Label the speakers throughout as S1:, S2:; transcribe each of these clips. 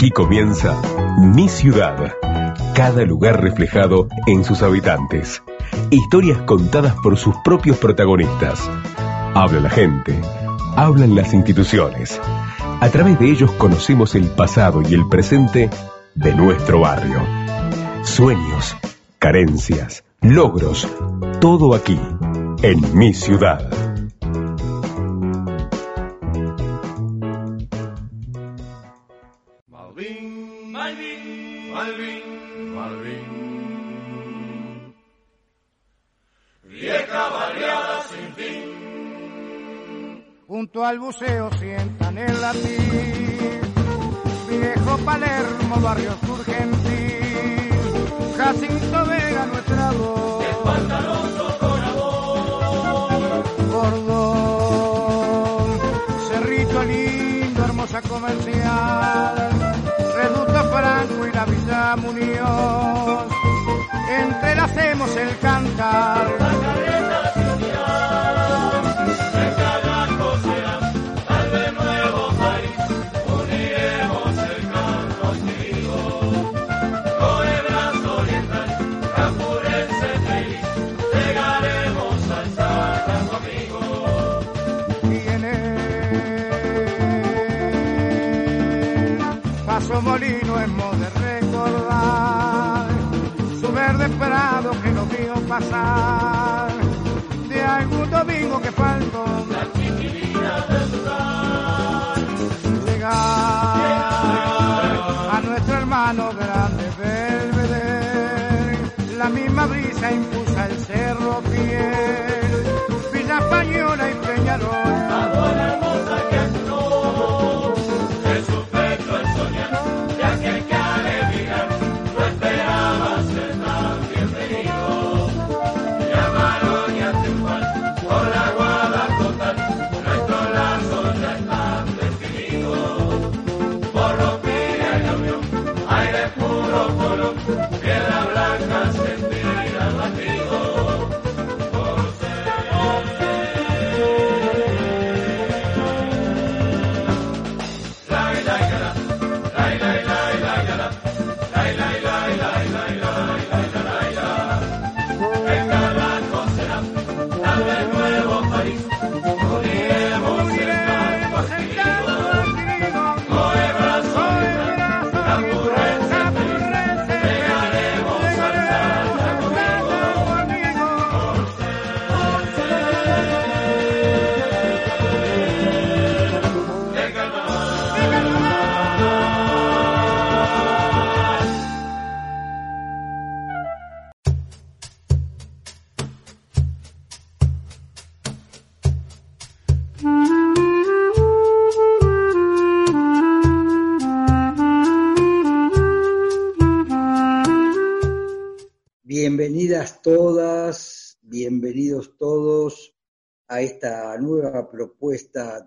S1: Aquí comienza Mi Ciudad. Cada lugar reflejado en sus habitantes. Historias contadas por sus propios protagonistas. Habla la gente. Hablan las instituciones. A través de ellos conocemos el pasado y el presente de nuestro barrio. Sueños, carencias, logros, todo aquí, en mi ciudad.
S2: Junto al buceo sientan el latín. Viejo Palermo, barrio surgentil. Jacinto Vega, nuestra voz.
S3: Espantaloso corazón.
S2: Cordón, Cerrito lindo, hermosa comercial. Reducto Franco y la Villa Muñoz. Entrelacemos el cantar. Pasar de algún domingo que faltó.
S3: La del
S2: llegar a nuestro hermano grande Belvedere la misma brisa impulsa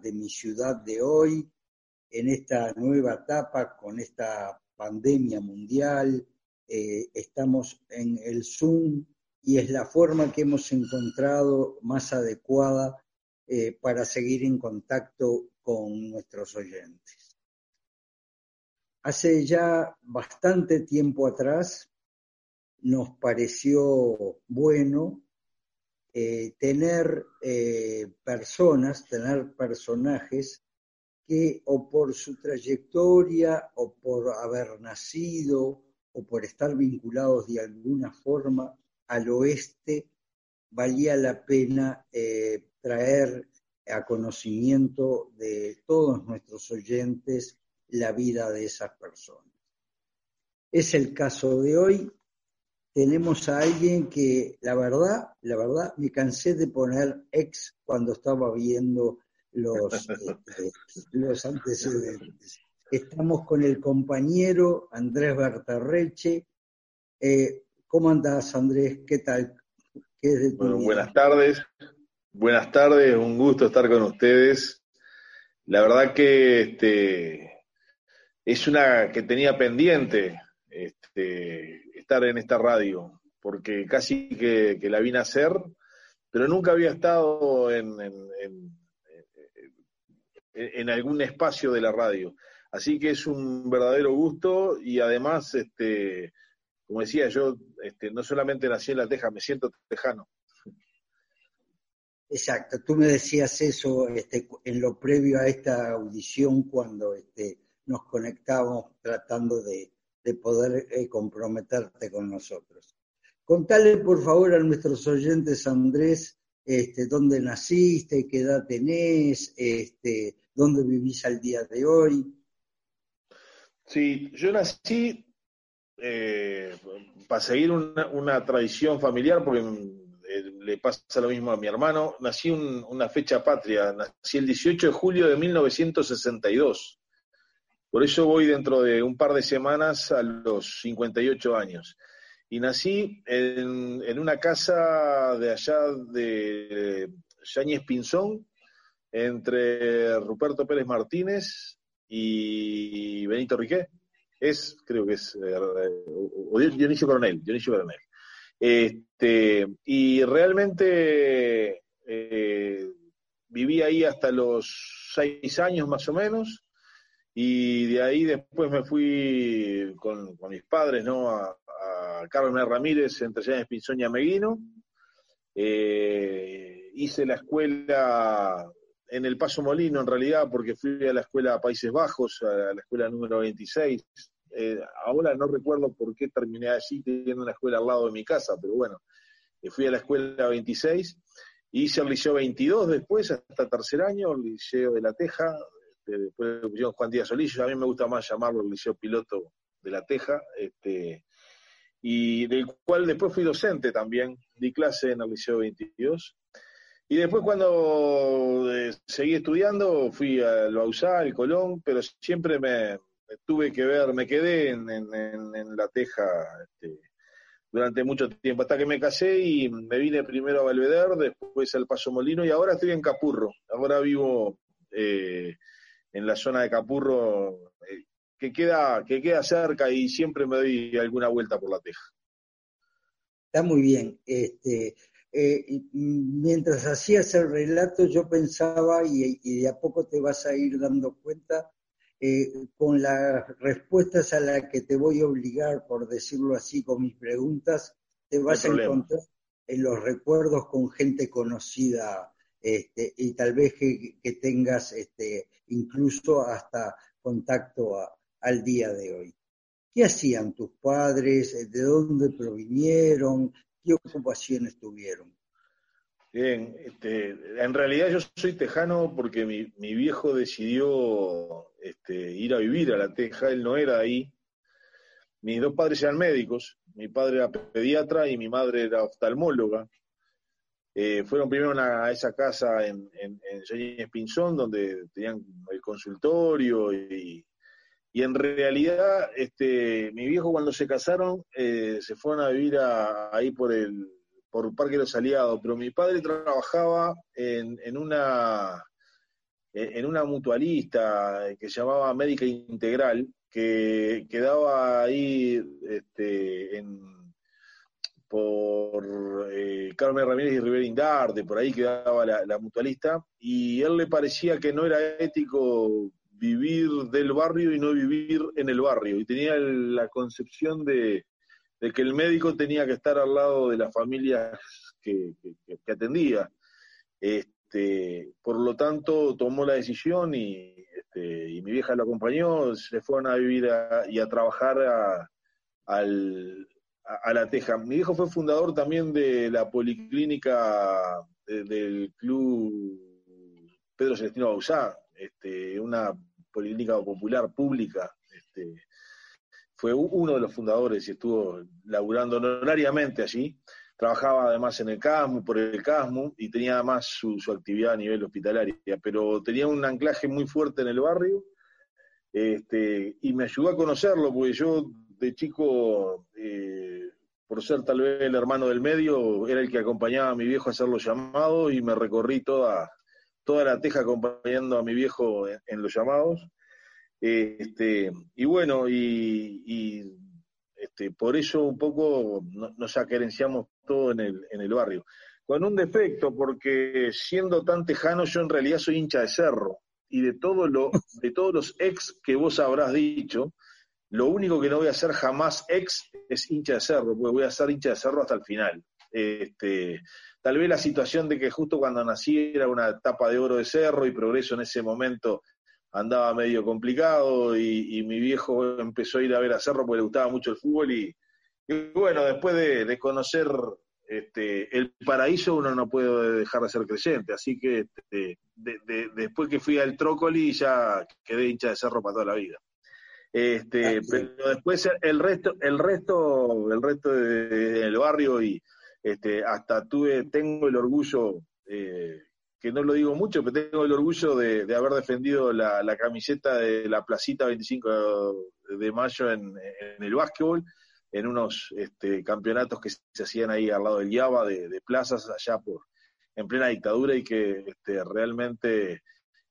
S4: de mi ciudad de hoy, en esta nueva etapa con esta pandemia mundial. Eh, estamos en el Zoom y es la forma que hemos encontrado más adecuada eh, para seguir en contacto con nuestros oyentes. Hace ya bastante tiempo atrás nos pareció bueno eh, tener eh, personas, tener personajes que o por su trayectoria o por haber nacido o por estar vinculados de alguna forma al oeste, valía la pena eh, traer a conocimiento de todos nuestros oyentes la vida de esas personas. Es el caso de hoy, tenemos a alguien que la verdad, la verdad, me cansé de poner ex cuando estaba viendo los, este, los antecedentes. Estamos con el compañero Andrés Bertarreche. Eh, ¿Cómo andás, Andrés? ¿Qué tal? ¿Qué es de tu
S5: Bueno,
S4: vida?
S5: buenas tardes. Buenas tardes, un gusto estar con ustedes. La verdad que este, es una que tenía pendiente este, estar en esta radio, porque casi que, la vine a hacer, pero nunca había estado en- en algún espacio de la radio. Así que es un verdadero gusto y además, este, como decía yo, este, no solamente nací en La Teja, me siento tejano.
S4: Exacto, tú me decías eso este, en lo previo a esta audición cuando este, nos conectábamos tratando de, de poder eh, comprometerte con nosotros. Contale por favor a nuestros oyentes, Andrés, este, dónde naciste, qué edad tenés, este, dónde vivís al día de hoy.
S5: Sí, yo nací eh, para seguir una, tradición familiar, porque eh, le pasa lo mismo a mi hermano, nací un, una fecha patria, nací el 18 de julio de 1962. Por eso voy dentro de un par de semanas a los 58 años. Y nací en, una casa de allá de Yáñez Pinzón, entre Ruperto Pérez Martínez y Benito Riquet. Es, creo que es, eh, o Dionisio Coronel, Dionisio Coronel. Este, y realmente eh, viví ahí hasta los seis años más o menos. Y de ahí después me fui con, mis padres, ¿no? A, a Carmen Ramírez, entre Llanes Pinzón y Ameguino. Eh, hice la escuela en el Paso Molino, en realidad, porque fui a la escuela Países Bajos, a la escuela número 26. Eh, ahora no recuerdo por qué terminé allí teniendo una escuela al lado de mi casa, pero bueno, eh, fui a la escuela 26. Hice el liceo 22 después, hasta tercer año, el liceo de La Teja, después le pusieron Juan Díaz Solís, a mí me gusta más llamarlo el Liceo Piloto de La Teja, este, y del cual después fui docente también, di clase en el Liceo 22. Y después cuando eh, seguí estudiando, fui al Bausá, al Colón, pero siempre me, me, tuve que ver, me quedé en, en, en La Teja este, durante mucho tiempo, hasta que me casé y me vine primero a Belvedere, después al Paso Molino y ahora estoy en Capurro. Ahora vivo... Eh, en la zona de Capurro, eh, que, queda, que queda cerca y siempre me doy alguna vuelta por la teja.
S4: Está muy bien. Este, eh, mientras hacías el relato, yo pensaba, y, y, de a poco te vas a ir dando cuenta, eh, con las respuestas a las que te voy a obligar, por decirlo así, con mis preguntas, te vas no a encontrar en los recuerdos con gente conocida este, y tal vez que, que tengas este, incluso hasta contacto a, al día de hoy. ¿Qué hacían tus padres? ¿De dónde provinieron? ¿Qué ocupaciones tuvieron?
S5: Bien, este, en realidad yo soy tejano porque mi, mi viejo decidió este, ir a vivir a la Teja, él no era ahí. Mis dos padres eran médicos, mi padre era pediatra y mi madre era oftalmóloga. Eh, fueron primero a esa casa en, en, en Pinzón, donde tenían el consultorio y, y en realidad este, mi viejo cuando se casaron eh, se fueron a vivir a, ahí por el por Parque de los Aliados, pero mi padre trabajaba en, en una en una mutualista que se llamaba Médica Integral, que quedaba ahí este, en por eh, Carmen Ramírez y Rivera Indarte, por ahí quedaba la, mutualista, y él le parecía que no era ético vivir del barrio y no vivir en el barrio, y tenía la concepción de, que el médico tenía que estar al lado de las familias que, atendía. Este, por lo tanto, tomó la decisión y, este, mi vieja lo acompañó, se fueron a vivir y a trabajar al, a, La Teja. Mi hijo fue fundador también de la policlínica de, del club Pedro Celestino Bausá, este, una policlínica popular pública. Este, fue uno de los fundadores y estuvo laburando honorariamente allí. Trabajaba además en el CASMU, por el CASMU, y tenía además su, su actividad a nivel hospitalaria, pero tenía un anclaje muy fuerte en el barrio, este, y me ayudó a conocerlo, porque yo de chico, eh, por ser tal vez el hermano del medio, era el que acompañaba a mi viejo a hacer los llamados y me recorrí toda, toda la teja acompañando a mi viejo en, los llamados. Este, y bueno, y, y este, por eso un poco nos acerenciamos todo en el, en el barrio. Con un defecto, porque siendo tan tejano, yo en realidad soy hincha de cerro. y de todo lo, de todos los ex que vos habrás dicho, lo único que no voy a hacer jamás ex es hincha de cerro, porque voy a ser hincha de cerro hasta el final. Este, tal vez la situación de que justo cuando nací era una etapa de oro de cerro y progreso en ese momento andaba medio complicado y, mi viejo empezó a ir a ver a cerro porque le gustaba mucho el fútbol y, bueno, después de, conocer este, el paraíso uno no puede dejar de ser creyente, así que este, después que fui al Trócoli ya quedé hincha de cerro para toda la vida. Este, pero después el resto, el resto, el resto del barrio y este, hasta tuve, tengo el orgullo, eh, que no lo digo mucho, pero tengo el orgullo de, haber defendido la, camiseta de la placita 25 de mayo en, el básquetbol, en unos este, campeonatos que se hacían ahí al lado del Yaba, de, plazas allá por en plena dictadura y que este, realmente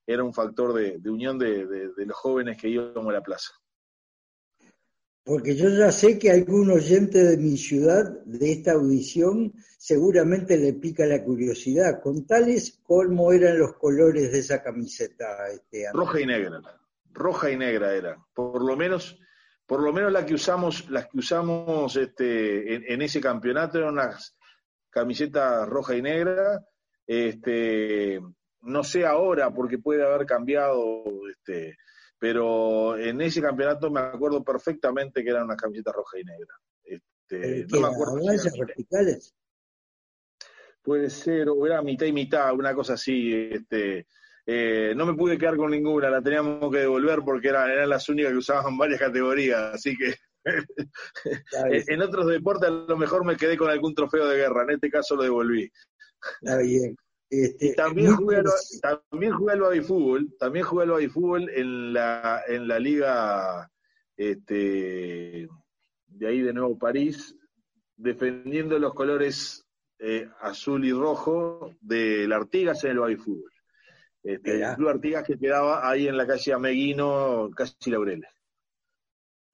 S5: era un factor de, unión de, de los jóvenes que íbamos a la plaza
S4: porque yo ya sé que algún oyente de mi ciudad, de esta audición, seguramente le pica la curiosidad. Contales cómo eran los colores de esa camiseta. Este,
S5: roja y negra, roja y negra era. Por lo menos, por lo menos la que usamos, las que usamos este, en, ese campeonato eran unas camisetas roja y negra. Este, no sé ahora, porque puede haber cambiado este, pero en ese campeonato me acuerdo perfectamente que eran unas camisetas roja y negra. Este, no me acuerdo.
S4: verticales?
S5: Puede ser, o era mitad y mitad, una cosa así. Este, eh, no me pude quedar con ninguna, la teníamos que devolver porque eran las únicas que usaban varias categorías, así que en otros deportes a lo mejor me quedé con algún trofeo de guerra, en este caso lo devolví.
S4: Está bien.
S5: Este, también, jugué al, también jugué al también jugué al en la, en la liga este, de ahí de nuevo París, defendiendo los colores eh, azul y rojo del Artigas en el baby fútbol. Este, el club Artigas que quedaba ahí en la calle Ameguino, casi Laureles.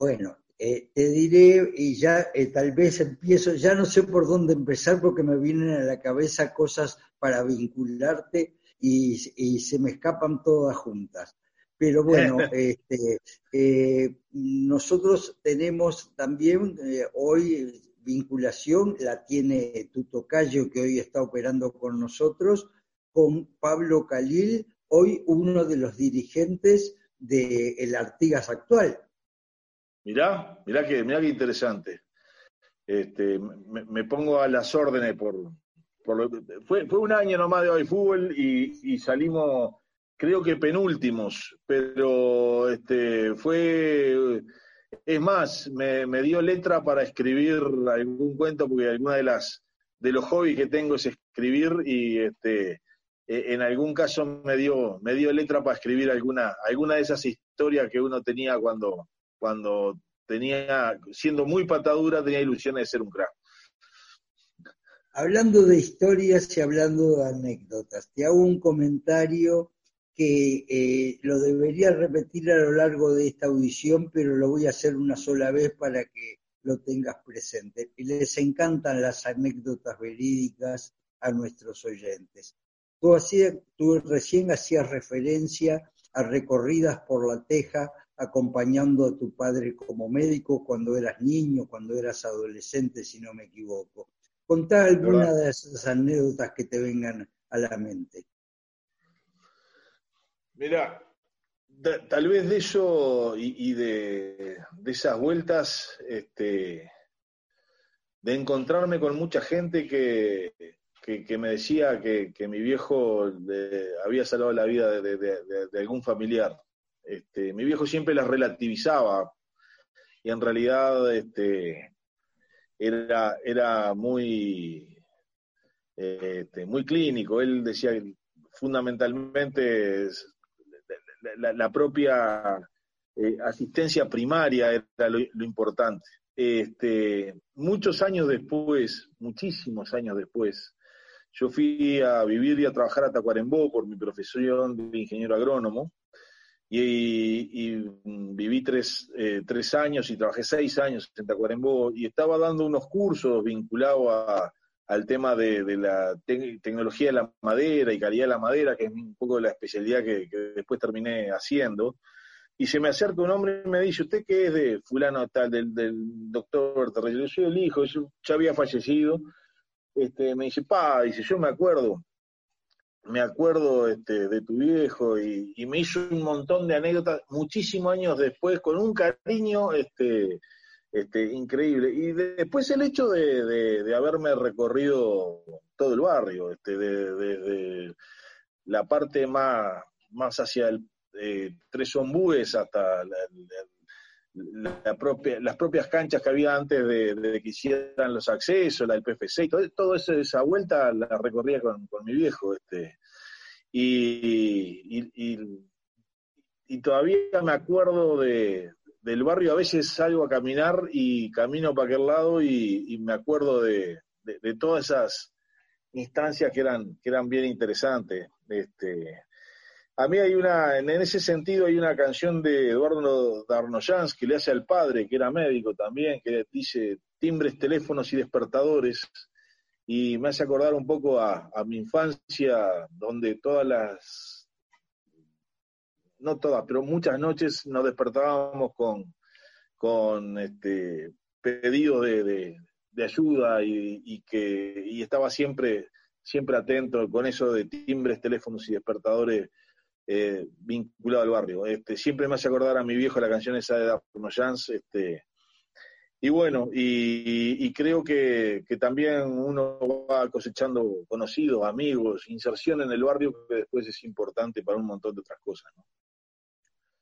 S4: Bueno, eh, te diré, y ya eh, tal vez empiezo, ya no sé por dónde empezar porque me vienen a la cabeza cosas para vincularte y, se me escapan todas juntas. Pero bueno, este, eh, nosotros tenemos también hoy vinculación, la tiene tu tocayo que hoy está operando con nosotros, con Pablo Calil, hoy uno de los dirigentes del Artigas actual.
S5: Mirá, mirá que, mirá que interesante. Este, me, pongo a las órdenes por, fue, fue un año nomás de hoy fútbol y, salimos, creo que penúltimos, pero este, fue, es más, me, me, dio letra para escribir algún cuento porque alguna de las de los hobbies que tengo es escribir y este e, en algún caso me dio me dio letra para escribir alguna alguna de esas historias que uno tenía cuando cuando tenía, siendo muy patadura, tenía ilusiones de ser un crack.
S4: Hablando de historias y hablando de anécdotas, te hago un comentario que eh, lo debería repetir a lo largo de esta audición, pero lo voy a hacer una sola vez para que lo tengas presente. Les encantan las anécdotas verídicas a nuestros oyentes. Tú, tú recién hacías referencia a recorridas por la teja acompañando a tu padre como médico cuando eras niño, cuando eras adolescente, si no me equivoco. Contá alguna de esas anécdotas que te vengan a la mente.
S5: Mira, tal vez de eso y, de, esas vueltas, este, de encontrarme con mucha gente que, me decía que, mi viejo había salvado la vida de algún familiar. Este, mi viejo siempre las relativizaba y en realidad este, era, muy, este, muy clínico. Él decía que fundamentalmente la, propia eh, asistencia primaria era lo, importante. Muchos años después, muchísimos años después, yo fui a vivir y a trabajar a Tacuarembó por mi profesión de ingeniero agrónomo y, viví tres, eh, tres, años y trabajé seis años en Tacuarembó y estaba dando unos cursos vinculados al tema de, de la tec- tecnología de la madera y calidad de la madera, que es un poco la especialidad que, que después terminé haciendo. Y se me acerca un hombre y me dice, ¿usted qué es de fulano tal, del, del doctor Terrell? Yo soy el hijo, yo ya había fallecido. Este, me dice, pa, dice, yo me acuerdo, me acuerdo este, de tu viejo y, me hizo un montón de anécdotas muchísimos años después con un cariño este, este, increíble. Y de- después el hecho de, de- haberme recorrido todo el barrio, este, de, de- de la parte más, más hacia el eh, Tres Ombúes hasta la- la propia, las propias canchas que había antes de, que hicieran los accesos, la del PFC, y todo, todo esa vuelta la recorría con, con mi viejo. Este, y, y, todavía me acuerdo de, del barrio, a veces salgo a caminar y camino para aquel lado y, y me acuerdo de, de- de todas esas instancias que eran, que eran bien interesantes. Este, a mí hay una, en ese sentido hay una canción de Eduardo Darnoyans que le hace al padre, que era médico también, que dice timbres, teléfonos y despertadores, y me hace acordar un poco a, mi infancia, donde todas las, no todas, pero muchas noches nos despertábamos con, con este, pedidos de, de- de ayuda y, y que y estaba siempre, siempre atento con eso de timbres, teléfonos y despertadores eh, vinculado al barrio. Este, siempre me hace acordar a mi viejo la canción esa de Darno Jans, este, y bueno, y, creo que, que también uno va cosechando conocidos, amigos, inserción en el barrio que después es importante para un montón de otras cosas.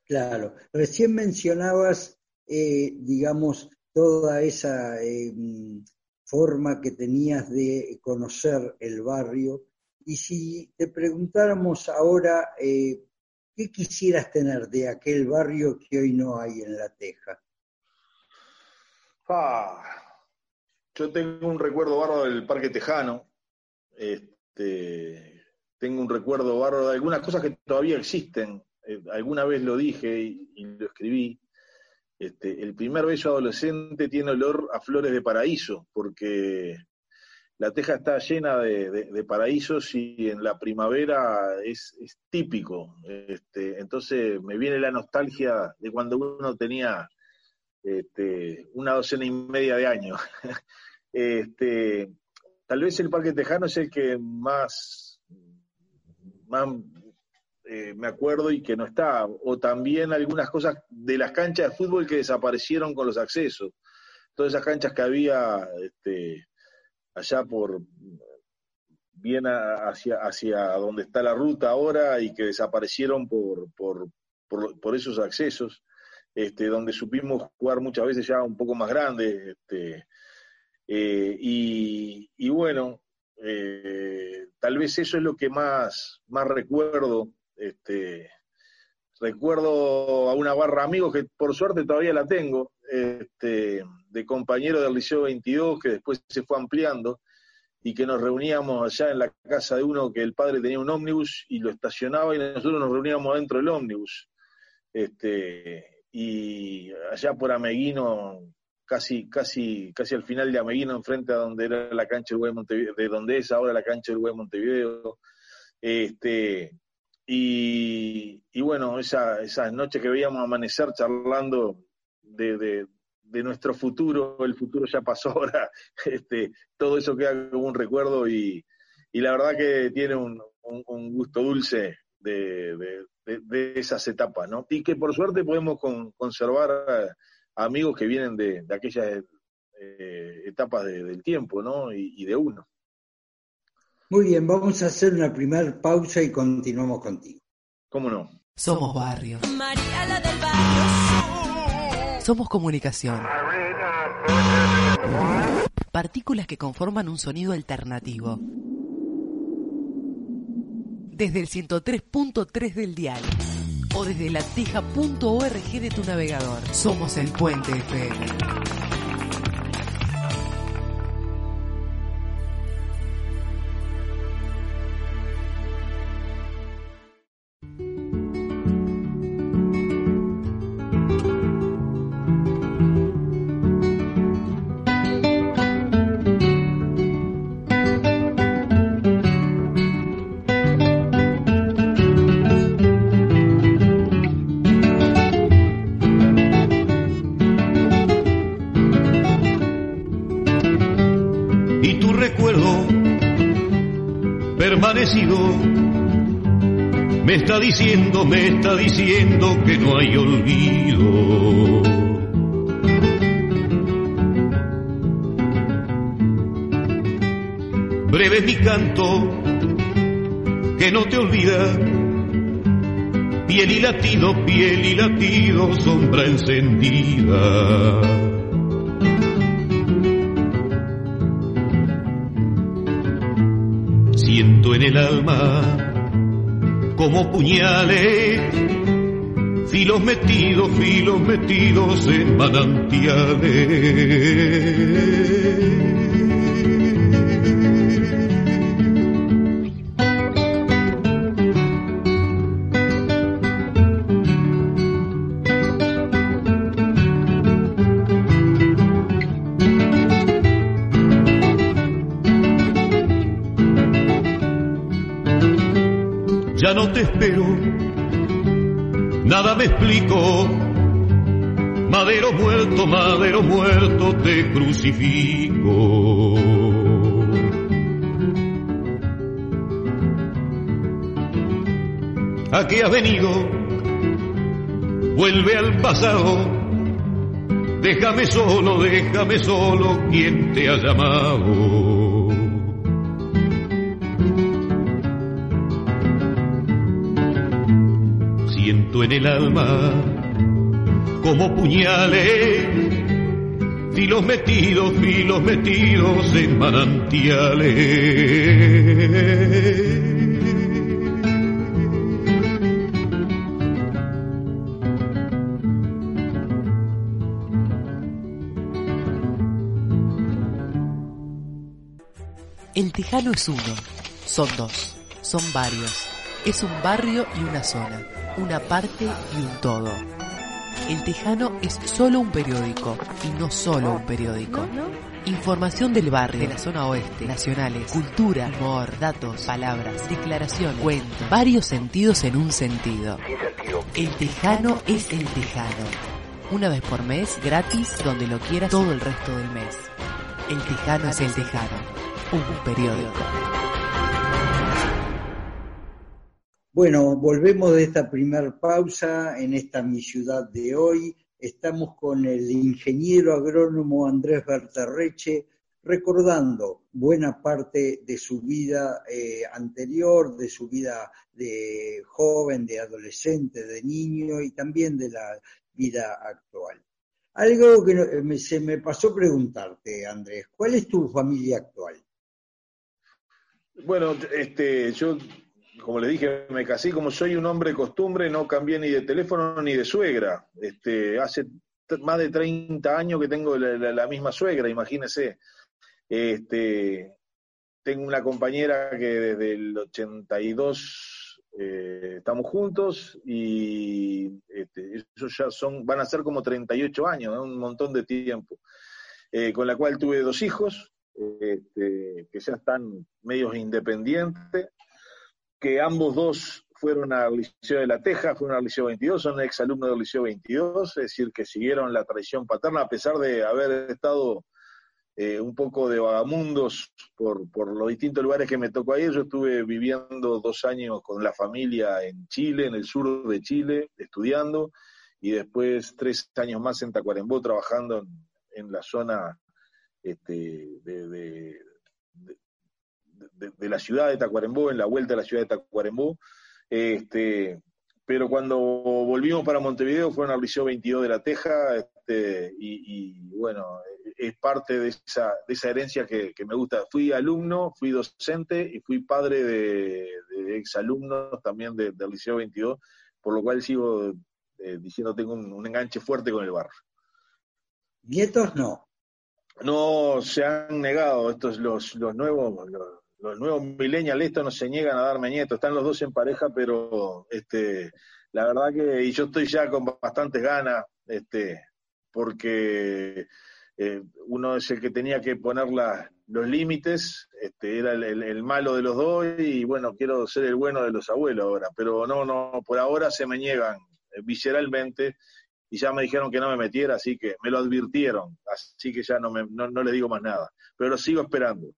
S4: Claro, recién mencionabas, eh, digamos, toda esa eh, forma que tenías de conocer el barrio. Y si te preguntáramos ahora, eh, ¿qué quisieras tener de aquel barrio que hoy no hay en La Teja?
S5: Ah, yo tengo un recuerdo bárbaro del Parque Tejano. Este, tengo un recuerdo bárbaro de algunas cosas que todavía existen. Eh, alguna vez lo dije y, lo escribí. Este, el primer beso adolescente tiene olor a flores de paraíso, porque la teja está llena de, de- paraísos y en la primavera es, es típico. Este, entonces me viene la nostalgia de cuando uno tenía este, una docena y media de años. este, tal vez el Parque Tejano es el que más, más eh, me acuerdo y que no está. O también algunas cosas de las canchas de fútbol que desaparecieron con los accesos. Todas esas canchas que había allá por bien hacia, hacia donde está la ruta ahora y que desaparecieron por, por, por, esos accesos, este, donde supimos jugar muchas veces ya un poco más grandes. Este, eh, y, y bueno, eh, tal vez eso es lo que más, más recuerdo. Este, recuerdo a una barra amigos que por suerte todavía la tengo, este, de compañero del Liceo 22, que después se fue ampliando, y que nos reuníamos allá en la casa de uno que el padre tenía un ómnibus y lo estacionaba y nosotros nos reuníamos dentro del ómnibus. Este, y allá por Ameguino, casi, casi, casi al final de Ameguino, enfrente a donde era la cancha del Güey de Montevideo, de donde es ahora la cancha del Güey de Montevideo. Este, y, y bueno, esa, esas noches que veíamos amanecer charlando de, de, nuestro futuro, el futuro ya pasó ahora, este, todo eso queda como un recuerdo y, y la verdad que tiene un, un, un gusto dulce de, de, esas etapas, ¿no? Y que por suerte podemos con, conservar a, amigos que vienen de, aquellas eh, etapas de, del tiempo, ¿no? Y de uno.
S4: Muy bien, vamos a hacer una primera pausa y continuamos contigo.
S5: ¿Cómo no?
S6: Somos barrio.
S7: María la del barrio.
S6: Somos comunicación. Partículas que conforman un sonido alternativo. Desde el 103.3 del dial o desde lateja.org de tu navegador. Somos el Puente FM.
S8: Está diciendo, me está diciendo que no hay olvido. Breve mi canto, que no te olvida. Piel y latido, piel y latido, sombra encendida. Siento en el alma como puñales, filos metidos, filos metidos en manantiales. Explico. Madero muerto, madero muerto, te crucifico. ¿A qué has venido? Vuelve al pasado. Déjame solo, déjame solo, quien te ha llamado. En el alma como puñales, filos metidos, filos metidos en manantiales.
S6: El Tejano es uno, son dos, son varios. Es un barrio y una zona, una parte y un todo. El Tejano es solo un periódico y no solo un periódico. Información del barrio, de la zona oeste, nacionales, cultura, humor, datos, palabras, declaraciones, cuentos, varios sentidos en un sentido. El Tejano es el Tejano. Una vez por mes, gratis, donde lo quieras todo el resto del mes. El Tejano es el Tejano, un periódico.
S4: Bueno, volvemos de esta primer pausa en esta mi ciudad de hoy. Estamos con el ingeniero agrónomo Andrés Berterreche, recordando buena parte de su vida eh, anterior, de su vida de joven, de adolescente, de niño y también de la vida actual. Algo que me- se me pasó preguntarte, Andrés, ¿cuál es tu familia actual?
S5: Bueno, este, yo, como le dije, me casé como soy un hombre de costumbre, no cambié ni de teléfono ni de suegra. Este, hace más de 30 años que tengo la, misma suegra, imagínese. Este, tengo una compañera que desde el 82 eh, estamos juntos y este, esos ya son, van a ser como 38 años, un montón de tiempo. Eh, con la cual tuve dos hijos, este, que ya están medios independientes, que ambos dos fueron al Liceo de La Teja, fueron al Liceo 22, son exalumnos del Liceo 22, es decir, que siguieron la tradición paterna a pesar de haber estado eh, un poco de vagamundos por, por los distintos lugares que me tocó ir. Yo estuve viviendo dos años con la familia en Chile, en el sur de Chile, estudiando, y después tres años más en Tacuarembó trabajando en, en la zona este, de, de- de la ciudad de Tacuarembó, en la vuelta a la ciudad de Tacuarembó. Este, pero cuando volvimos para Montevideo fueron al Liceo 22 de La Teja, este, y, y, bueno, es parte de esa, de esa herencia que, que me gusta. Fui alumno, fui docente y fui padre de, de exalumnos también de- del Liceo 22, por lo cual sigo eh, diciendo tengo un, un enganche fuerte con el barrio.
S4: Nietos no.
S5: No se han negado estos los, los nuevos los, los nuevos millennials, estos no se niegan a darme nietos, están los dos en pareja, pero este la verdad que y yo estoy ya con bastantes ganas, este, porque eh, uno es el que tenía que poner la- los límites, este, era el, el- malo de los dos y bueno, quiero ser el bueno de los abuelos ahora, pero no, no, por ahora se me niegan eh, visceralmente y ya me dijeron que no me metiera, así que me lo advirtieron, así que ya no, me, no, no les digo más nada, pero lo sigo esperando.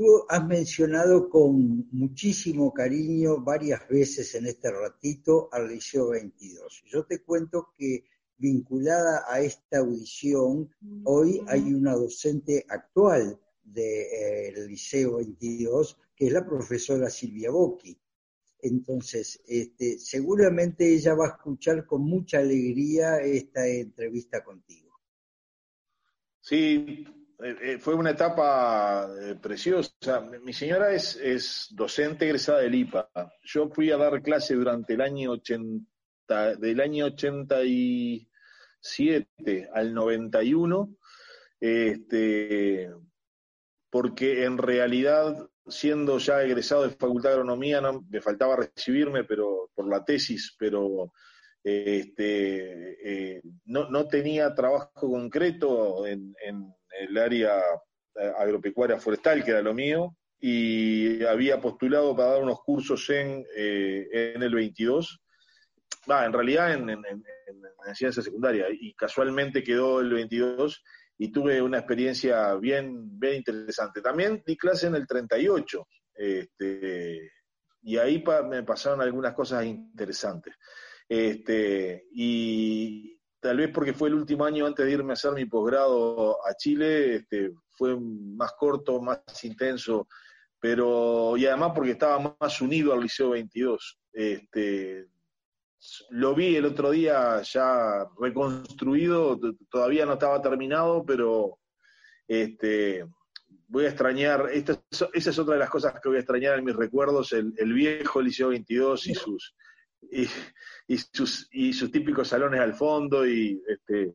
S4: Tú has mencionado con muchísimo cariño varias veces en este ratito al Liceo 22. Yo te cuento que vinculada a esta audición, hoy hay una docente actual del Liceo 22, que es la profesora Silvia Bocchi. Entonces, este, seguramente ella va a escuchar con mucha alegría esta entrevista contigo.
S5: Sí, eh, eh, fue una etapa eh, preciosa. Mi señora es, es, docente egresada del IPA. Yo fui a dar clase durante el año 80, del año 87 al 91, este, porque en realidad, siendo ya egresado de Facultad de Agronomía, no, me faltaba recibirme pero por la tesis, pero este, eh, no, no, tenía trabajo concreto en, en el área eh, agropecuaria forestal, que era lo mío, y había postulado para dar unos cursos en, eh, en el 22, va, en realidad en, en, en, secundaria, y casualmente quedó el 22 y tuve una experiencia bien, bien interesante. También di clase en el 38, este, y ahí me pasaron algunas cosas interesantes. Este, y tal vez porque fue el último año antes de irme a hacer mi posgrado a Chile, este, fue más corto, más intenso, pero y además porque estaba más unido al Liceo 22. Este, lo vi el otro día ya reconstruido, todavía no estaba terminado, pero este, voy a extrañar, esta, esa es otra de las cosas que voy a extrañar en mis recuerdos, el, el viejo Liceo 22 y sus, y, sus, y sus típicos salones al fondo y este,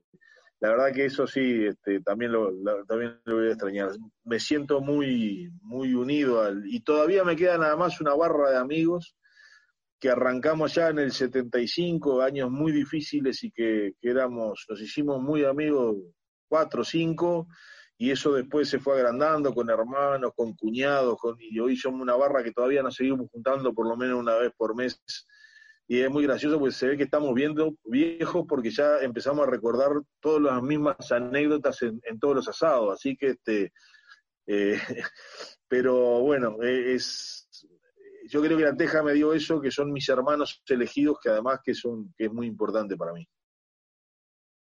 S5: la verdad que eso sí, este, también, lo, también lo voy a extrañar. Me siento muy, muy unido al, y todavía me queda nada más una barra de amigos que arrancamos ya en el 75, años muy difíciles y que, éramos, nos hicimos muy amigos, cuatro cinco, y eso después se fue agrandando con hermanos, con cuñados, y hoy somos una barra que todavía nos seguimos juntando por lo menos una vez por mes y es muy gracioso porque se ve que estamos viendo viejos porque ya empezamos a recordar todas las mismas anécdotas en, en todos los asados, así que este, eh, pero bueno, es, yo creo que la Teja me dio eso, que son mis hermanos elegidos, que además que son, que es muy importante para mí.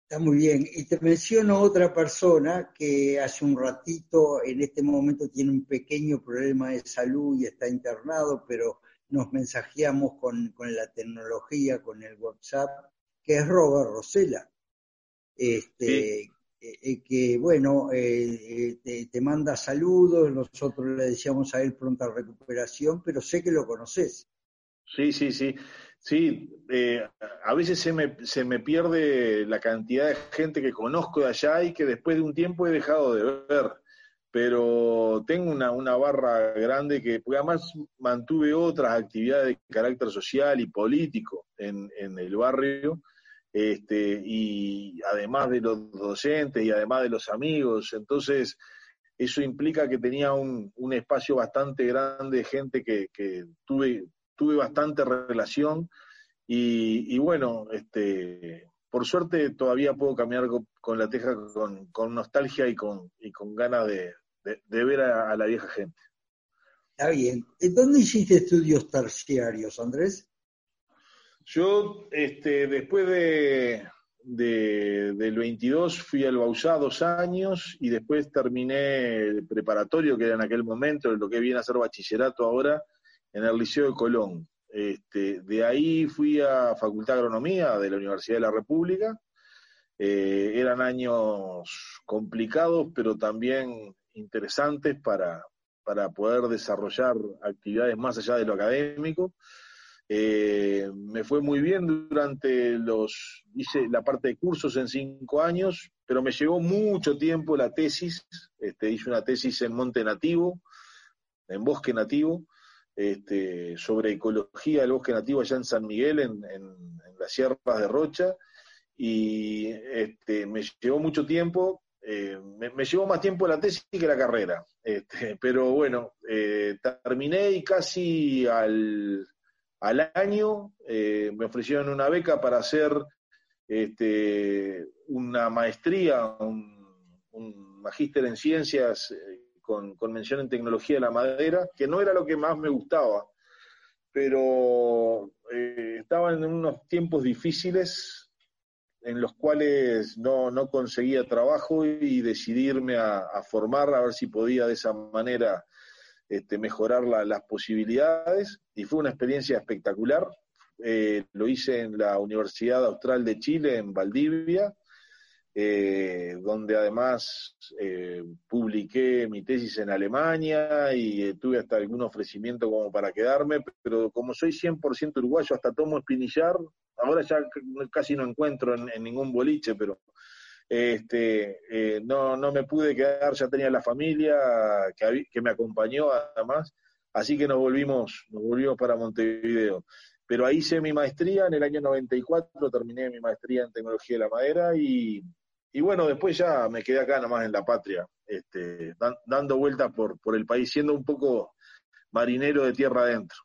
S4: Está muy bien. Y te menciono otra persona que hace un ratito, en este momento tiene un pequeño problema de salud y está internado, pero nos mensajeamos con, con, la tecnología, con el WhatsApp, que es Robert Rosella. Este, sí. eh, que bueno, eh, te, te, manda saludos, nosotros le decíamos a él pronta recuperación, pero sé que lo conoces.
S5: Sí, sí, sí. Sí, eh, a veces se me, se me pierde la cantidad de gente que conozco de allá y que después de un tiempo he dejado de ver pero tengo una, una barra grande que, además mantuve otras actividades de carácter social y político en, en el barrio, este, y además de los docentes y además de los amigos, entonces eso implica que tenía un, un espacio bastante grande de gente que, que tuve, tuve bastante relación. Y, y bueno, este, por suerte todavía puedo caminar con, la teja con, con, nostalgia y con, y con ganas de, de, de ver a, a, la vieja gente.
S4: Está bien. ¿En dónde hiciste estudios terciarios, Andrés?
S5: Yo, este, después de, de, del 22, fui al Bausá dos años y después terminé el preparatorio, que era en aquel momento, lo que viene a ser bachillerato ahora, en el Liceo de Colón. Este, de ahí fui a Facultad de Agronomía de la Universidad de la República. Eh, eran años complicados, pero también interesantes para, para poder desarrollar actividades más allá de lo académico. Eh, me fue muy bien durante los, hice la parte de cursos en cinco años, pero me llevó mucho tiempo la tesis, este, hice una tesis en Monte Nativo, en Bosque Nativo, este, sobre ecología del bosque nativo allá en San Miguel, en, en, en las sierras de Rocha, y este, me llevó mucho tiempo, eh, me, llevó más tiempo la tesis que la carrera, este, pero bueno, eh, terminé y casi al, al año eh, me ofrecieron una beca para hacer este, una maestría, un, un magíster en ciencias con, con mención en tecnología de la madera, que no era lo que más me gustaba, pero eh, estaba en unos tiempos difíciles en los cuales no, no conseguía trabajo y decidirme a, a formar, a ver si podía de esa manera este, mejorar la- las posibilidades y fue una experiencia espectacular. Eh, lo hice en la Universidad Austral de Chile, en Valdivia, eh, donde además eh, publiqué mi tesis en Alemania y eh, tuve hasta algún ofrecimiento como para quedarme, pero como soy 100% uruguayo, hasta tomo espinillar, ahora ya casi no encuentro en, ningún boliche, pero este, eh, no, no me pude quedar, ya tenía la familia que, me acompañó además, así que nos volvimos, nos volvimos para Montevideo. Pero ahí hice mi maestría en el año 94, terminé mi maestría en tecnología de la madera y, y bueno, después ya me quedé acá nomás en la patria, este, dan- dando vueltas por, por el país, siendo un poco marinero de tierra adentro.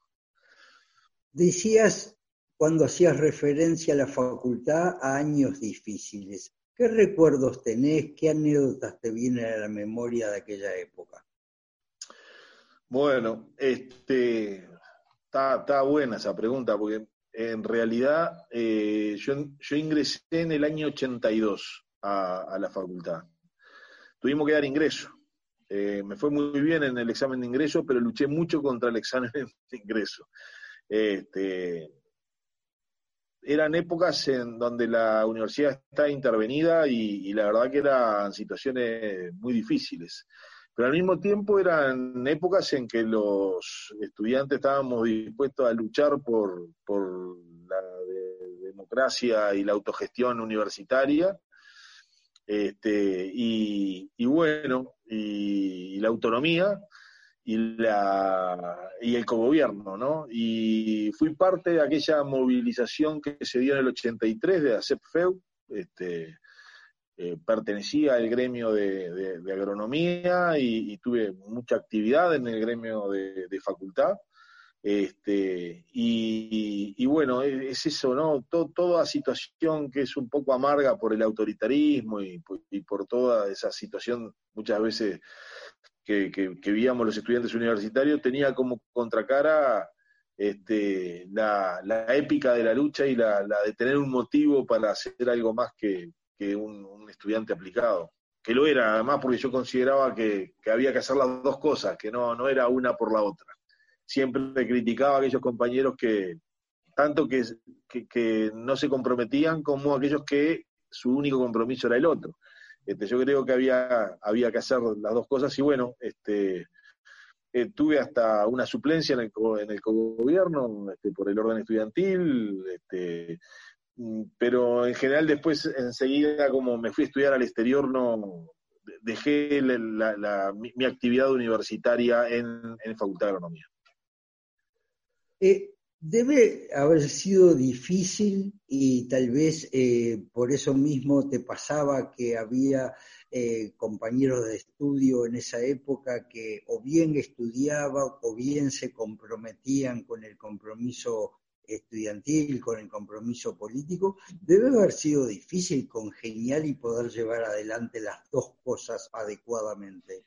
S4: Decías, cuando hacías referencia a la facultad, a años difíciles. ¿Qué recuerdos tenés? ¿Qué anécdotas te vienen a la memoria de aquella época?
S5: Bueno, este, está, buena esa pregunta, porque en realidad eh, yo, yo ingresé en el año 82 a, a la facultad. Tuvimos que dar ingreso. Eh, me fue muy bien en el examen de ingreso, pero luché mucho contra el examen de ingreso. Este, eran épocas en donde la universidad está intervenida y, la verdad que eran situaciones muy difíciles. Pero al mismo tiempo eran épocas en que los estudiantes estábamos dispuestos a luchar por, por la de- democracia y la autogestión universitaria. Este, y, bueno, y la autonomía y, la, y el cogobierno, ¿no? Y fui parte de aquella movilización que se dio en el 83 de ACEPFEU, este, eh, pertenecía al gremio de, agronomía y, tuve mucha actividad en el gremio de, facultad. Este, y, y bueno, es, es eso, ¿no? To- toda situación que es un poco amarga por el autoritarismo y por toda esa situación muchas veces que, que, los estudiantes universitarios, tenía como contracara este, la, épica de la lucha y la, de tener un motivo para hacer algo más que, un, estudiante aplicado. Que lo era, además, porque yo consideraba que, había que hacer las dos cosas, que no, no era una por la otra. Siempre criticaba a aquellos compañeros que, tanto que, que no se comprometían, como aquellos que su único compromiso era el otro. Este, yo creo que había, había que hacer las dos cosas y bueno, este, eh, tuve hasta una suplencia en el, en el gobierno este, por el orden estudiantil, este, mm, pero en general después enseguida como me fui a estudiar al exterior no de- dejé mi actividad universitaria en, en Facultad de Agronomía.
S4: Eh, debe haber sido difícil y tal vez eh, por eso mismo te pasaba que había eh, compañeros de estudio en esa época que o bien estudiaban o bien se comprometían con el compromiso estudiantil, con el compromiso político. Debe haber sido difícil congeniar y poder llevar adelante las dos cosas adecuadamente.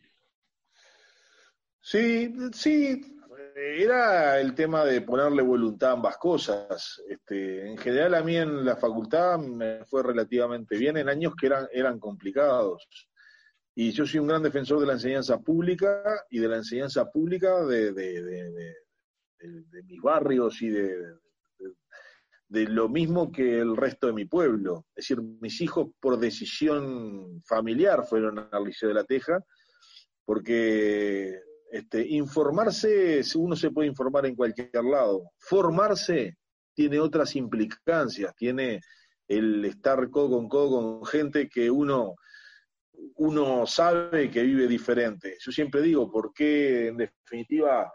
S5: Sí, sí, era el tema de ponerle voluntad a ambas cosas. Este, en general a mí en la facultad me fue relativamente bien en años que eran, eran complicados. Y yo soy un gran defensor de la enseñanza pública y de la enseñanza pública de, de, de, de, mis barrios y de lo mismo que el resto de mi pueblo. Es decir, mis hijos por decisión familiar fueron al Liceo de la Teja, porque este, informarse, uno se puede informar en cualquier lado. Formarse tiene otras implicancias, tiene el estar codo con codo con gente que uno, uno sabe que vive diferente. Yo siempre digo, ¿por qué en definitiva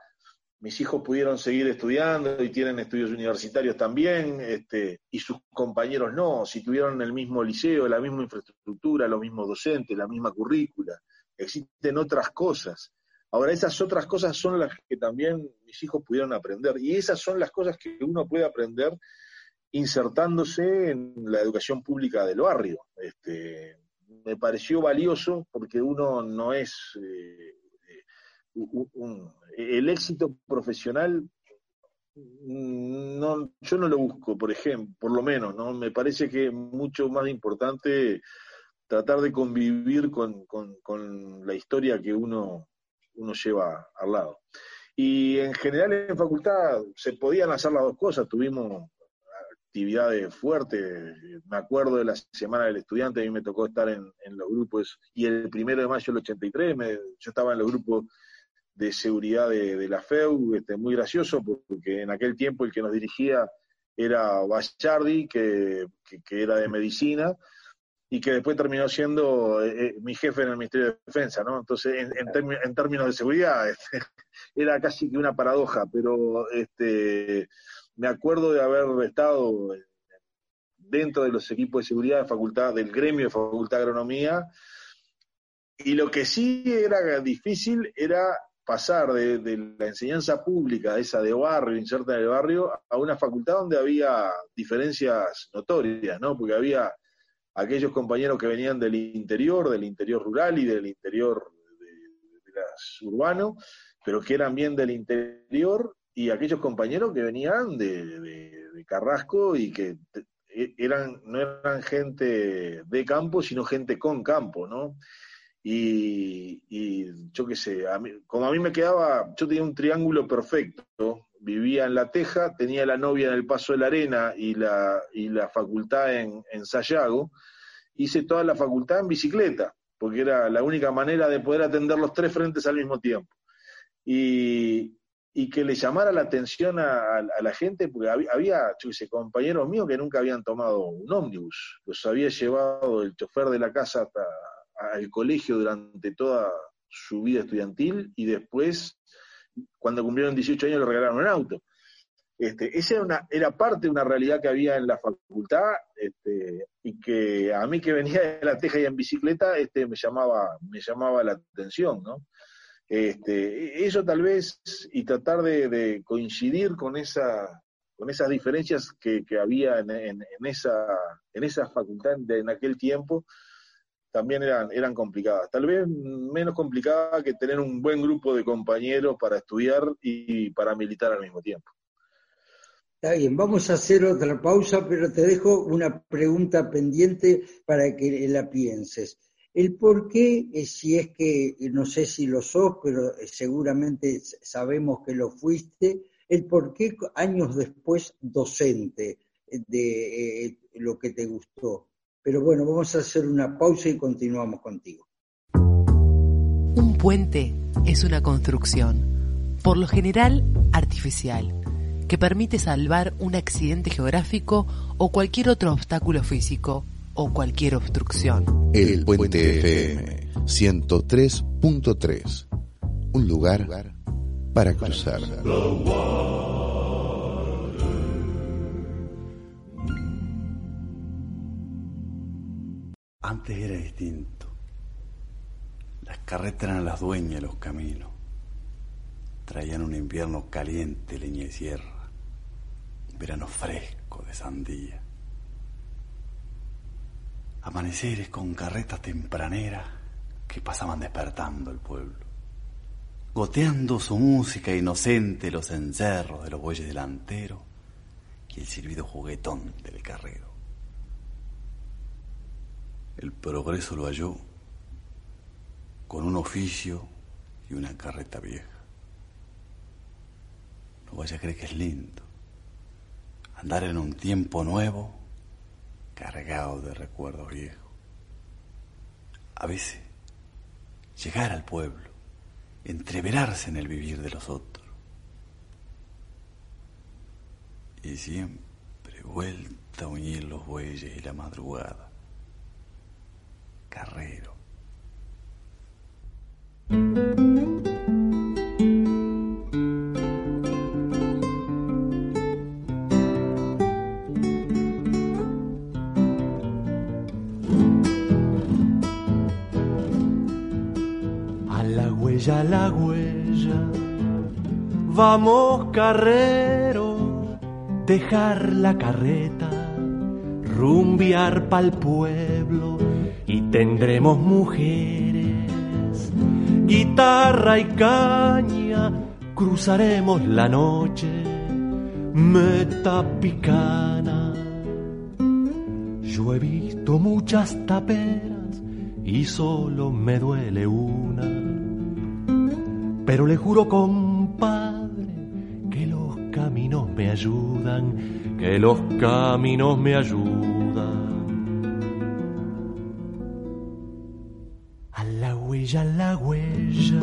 S5: mis hijos pudieron seguir estudiando y tienen estudios universitarios también, este, y sus compañeros no, si tuvieron el mismo liceo, la misma infraestructura, los mismos docentes, la misma currícula, existen otras cosas. Ahora, esas otras cosas son las que también mis hijos pudieron aprender, y esas son las cosas que uno puede aprender insertándose en la educación pública del barrio. Este, me pareció valioso porque uno no es... eh, un- el éxito profesional no, yo no lo busco, por ejemplo, por lo menos, ¿no? Me parece que es mucho más importante tratar de convivir con, con- con la historia que uno, uno lleva al lado. Y en general en facultad se podían hacer las dos cosas, tuvimos actividades fuertes, me acuerdo de la Semana del Estudiante, a mí me tocó estar en, los grupos, y el primero de mayo del 83, me- yo estaba en los grupos de seguridad de, la FEU, este, muy gracioso, porque en aquel tiempo el que nos dirigía era Bachardi, que- que era de medicina, y que después terminó siendo eh, eh, mi jefe en el Ministerio de Defensa, ¿no? Entonces, en, en términos de seguridad, era casi que una paradoja, pero este, me acuerdo de haber estado dentro de los equipos de seguridad de facultad, del gremio de Facultad de Agronomía, y lo que sí era difícil era pasar de, de la enseñanza pública, esa de barrio, inserta en el barrio, a una facultad donde había diferencias notorias, ¿no? Porque había aquellos compañeros que venían del interior, del interior rural y del interior de, las urbano, pero que eran bien del interior, y aquellos compañeros que venían de, Carrasco y que e- eran, no eran gente de campo, sino gente con campo, ¿no? Y, yo qué sé, a como a mí me quedaba, yo tenía un triángulo perfecto, vivía en La Teja, tenía la novia en el Paso de la Arena y la, y la facultad en, en Sayago, hice toda la facultad en bicicleta, porque era la única manera de poder atender los tres frentes al mismo tiempo. Y, y que le llamara la atención a, la gente, porque había, había, yo sé, compañeros míos que nunca habían tomado un ómnibus, los había llevado el chofer de la casa hasta al colegio durante toda su vida estudiantil y después, cuando cumplieron 18 años, le regalaron un auto. Este, esa era, una, era parte de una realidad que había en la facultad este, y que a mí que venía de la Teja y en bicicleta este, me, llamaba, me llamaba la atención, ¿no? Este, eso tal vez, y tratar de, de coincidir con, esa, con esas diferencias que, que había en, en- en esa, en esa facultad de- en aquel tiempo, también eran, eran complicadas. Tal vez menos complicadas que tener un buen grupo de compañeros para estudiar y para militar al mismo tiempo.
S4: Está bien, vamos a hacer otra pausa, pero te dejo una pregunta pendiente para que la pienses. El por qué, eh, si es que, eh, no sé si lo sos, pero eh, seguramente sabemos que lo fuiste, el por qué años después docente de lo que te gustó. Pero bueno, vamos a hacer una pausa y continuamos contigo.
S6: Un puente es una construcción, por lo general artificial, que permite salvar un accidente geográfico o cualquier otro obstáculo físico o cualquier obstrucción.
S9: El Puente FM 103.3. Un lugar para cruzar.
S10: Antes era distinto. Las carretas eran las dueñas de los caminos. Traían un invierno caliente, leña y sierra. Un verano fresco de sandía. Amaneceres con carretas tempraneras que pasaban despertando el pueblo. Goteando su música inocente los encerros de los bueyes delanteros y el silbido juguetón del carrero. El progreso lo halló con un oficio y una carreta vieja. No vaya a creer que es lindo andar en un tiempo nuevo cargado de recuerdos viejos. A veces llegar al pueblo, entreverarse en el vivir de los otros. Y siempre vuelta a unir los bueyes y la madrugada. Carrero.
S11: A la huella, a la huella, vamos carrero, dejar la carreta, rumbear pa'l pueblo tendremos mujeres, guitarra y caña, cruzaremos la noche metapicana. Yo he visto muchas taperas y solo me duele una. Pero le juro, compadre, que los caminos me ayudan, que los caminos me ayudan. La huella.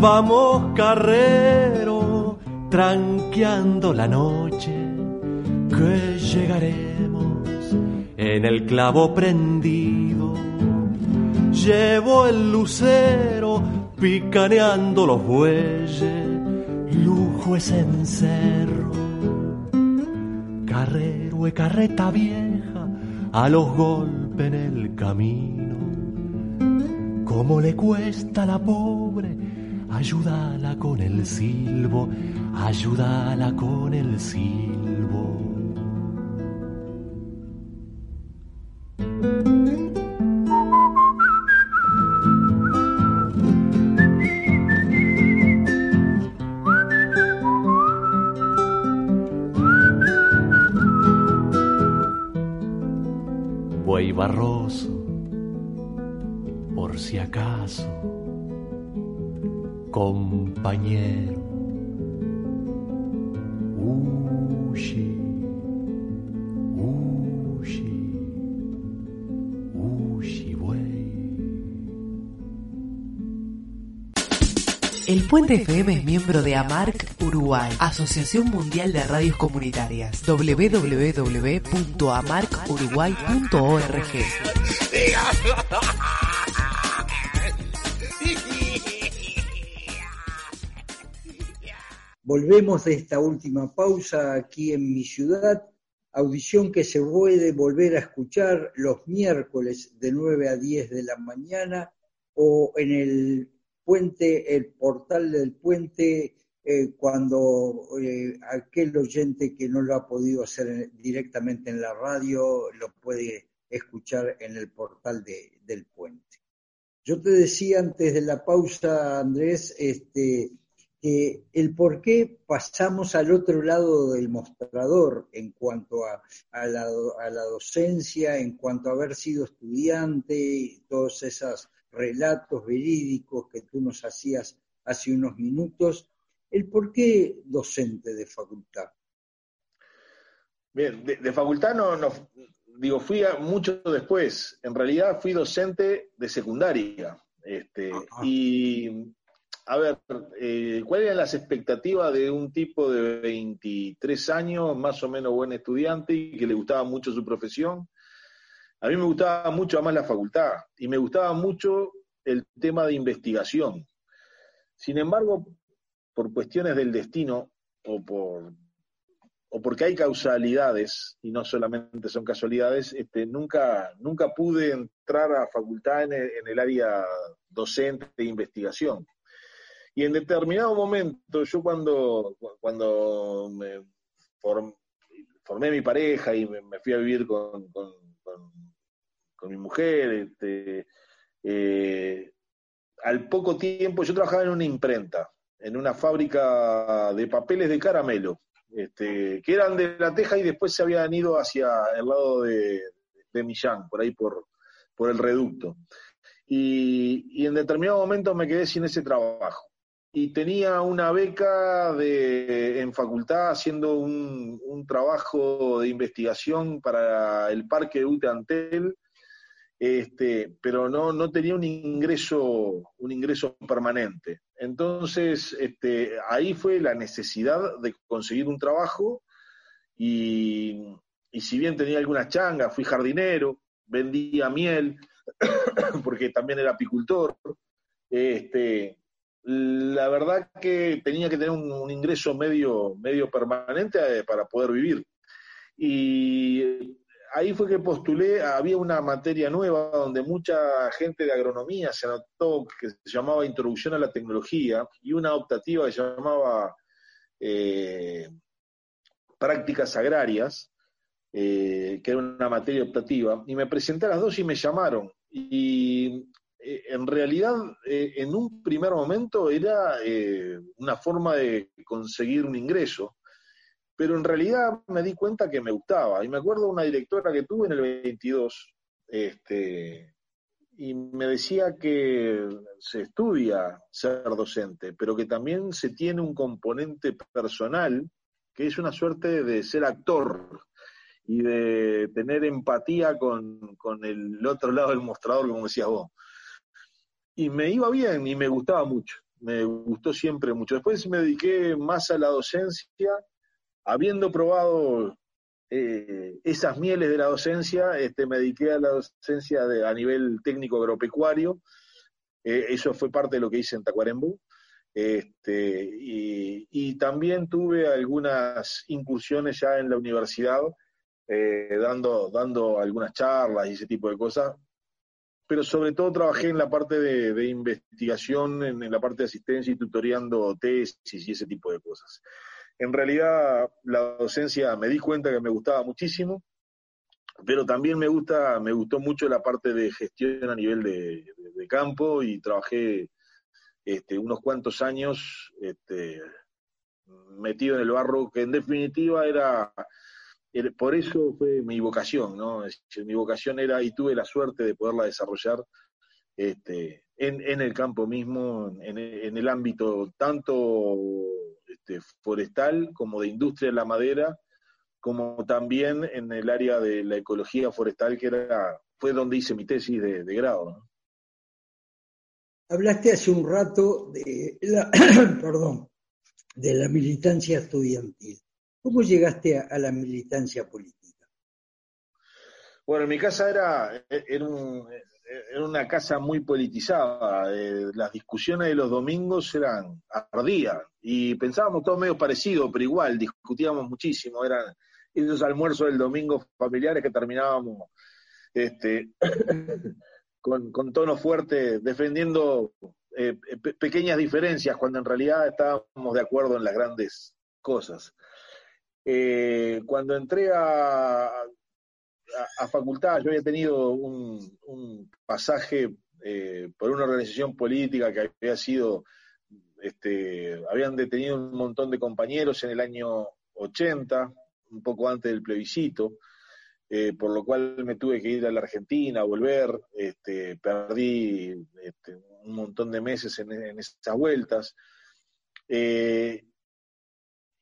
S11: Vamos carrero, tranqueando la noche, que llegaremos en el clavo prendido. Llevo el lucero picaneando los bueyes, lujo es encerro. Carrero y carreta vieja, a los golpes en el camino. ¿Cómo le cuesta la pobre? Ayúdala con el silbo, ayúdala con el silbo.
S6: Puente FM es miembro de AMARC Uruguay, Asociación Mundial de Radios Comunitarias, www.amarcuruguay.org.
S4: Volvemos de esta última pausa aquí en mi ciudad, audición que se puede volver a escuchar los miércoles de 9 a 10 de la mañana o en el puente, el portal del puente, eh, cuando eh, aquel oyente que no lo ha podido hacer en- directamente en la radio lo puede escuchar en el portal de- del puente. Yo te decía antes de la pausa, Andrés, este, que el por qué pasamos al otro lado del mostrador en cuanto a, a la, a la docencia, en cuanto a haber sido estudiante, y todos esos relatos verídicos que tú nos hacías hace unos minutos, el por qué docente de facultad.
S5: Bien, de, de facultad no, no, digo, fui a mucho después. En realidad fui docente de secundaria. Este, y, a ver, eh, ¿cuáles eran las expectativas de un tipo de 23 años, más o menos buen estudiante y que le gustaba mucho su profesión? A mí me gustaba mucho más la facultad y me gustaba mucho el tema de investigación. Sin embargo, por cuestiones del destino o por o porque hay causalidades, y no solamente son casualidades, este, nunca, nunca pude entrar a facultad en el, en el área docente de investigación. Y en determinado momento, yo cuando, cuando me form- formé mi pareja y me, fui a vivir con- con- con mi mujer, este, eh, al poco tiempo yo trabajaba en una imprenta, en una fábrica de papeles de caramelo este, que eran de La Teja y después se habían ido hacia el lado de, Millán, por ahí por, el reducto. Y, en determinado momento me quedé sin ese trabajo. Y tenía una beca de, en facultad haciendo un, trabajo de investigación para el parque de este, pero no, no tenía un ingreso, un ingreso permanente. Entonces, este, ahí fue la necesidad de conseguir un trabajo y, y si bien tenía algunas changas, fui jardinero, vendía miel, porque también era apicultor, este, la verdad que tenía que tener un, un ingreso medio, medio permanente eh, para poder vivir. Y ahí fue que postulé, había una materia nueva donde mucha gente de agronomía se anotó que se llamaba Introducción a la Tecnología y una optativa que se llamaba eh, Prácticas Agrarias, eh, que era una materia optativa, y me presenté a las dos y me llamaron. Y eh, en realidad, en un primer momento era una forma de conseguir un ingreso, pero en realidad me di cuenta que me gustaba. Y me acuerdo una directora que tuve en el 22, este, y me decía que se estudia ser docente, pero que también se tiene un componente personal, que es una suerte de ser actor y de tener empatía con, con el otro lado del mostrador, como decías vos. Y me iba bien y me gustaba mucho, me gustó siempre mucho. Después me dediqué más a la docencia, habiendo probado eh, esas mieles de la docencia, este, me dediqué a la docencia a nivel técnico agropecuario, eh, eso fue parte de lo que hice en Tacuarembú, este, y, también tuve algunas incursiones ya en la universidad, eh, dando, algunas charlas y ese tipo de cosas, pero sobre todo trabajé en la parte de, investigación, en, la parte de asistencia y tutoreando tesis y ese tipo de cosas. En realidad, la docencia me di cuenta que me gustaba muchísimo, pero también me gusta, me gustó mucho la parte de gestión a nivel de, campo y trabajé este, unos cuantos años este, metido en el barro, que en definitiva era, por eso fue mi vocación, ¿no? Mi vocación era, y tuve la suerte de poderla desarrollar este, en, en el campo mismo, en, en el ámbito tanto este, forestal, como de industria de la madera, como también en el área de la ecología forestal, que era, fue donde hice mi tesis de, de grado. ¿no?
S4: Hablaste hace un rato de la, perdón, de la militancia estudiantil. ¿Cómo llegaste a, a, la militancia política?
S5: Bueno, en mi casa era, era, un, era una casa muy politizada. Eh, las discusiones de los domingos eran ardías y pensábamos todos medio parecido, pero igual discutíamos muchísimo. Eran esos almuerzos del domingo familiares que terminábamos este, con, con, tono fuerte defendiendo eh, pe pequeñas diferencias cuando en realidad estábamos de acuerdo en las grandes cosas. Eh, cuando entré a, a, facultad, yo había tenido un, pasaje eh, por una organización política que había sido, este, habían detenido un montón de compañeros en el año 80, un poco antes del plebiscito, eh, por lo cual me tuve que ir a la Argentina, a volver, este, perdí este, un montón de meses en, en esas vueltas. Eh,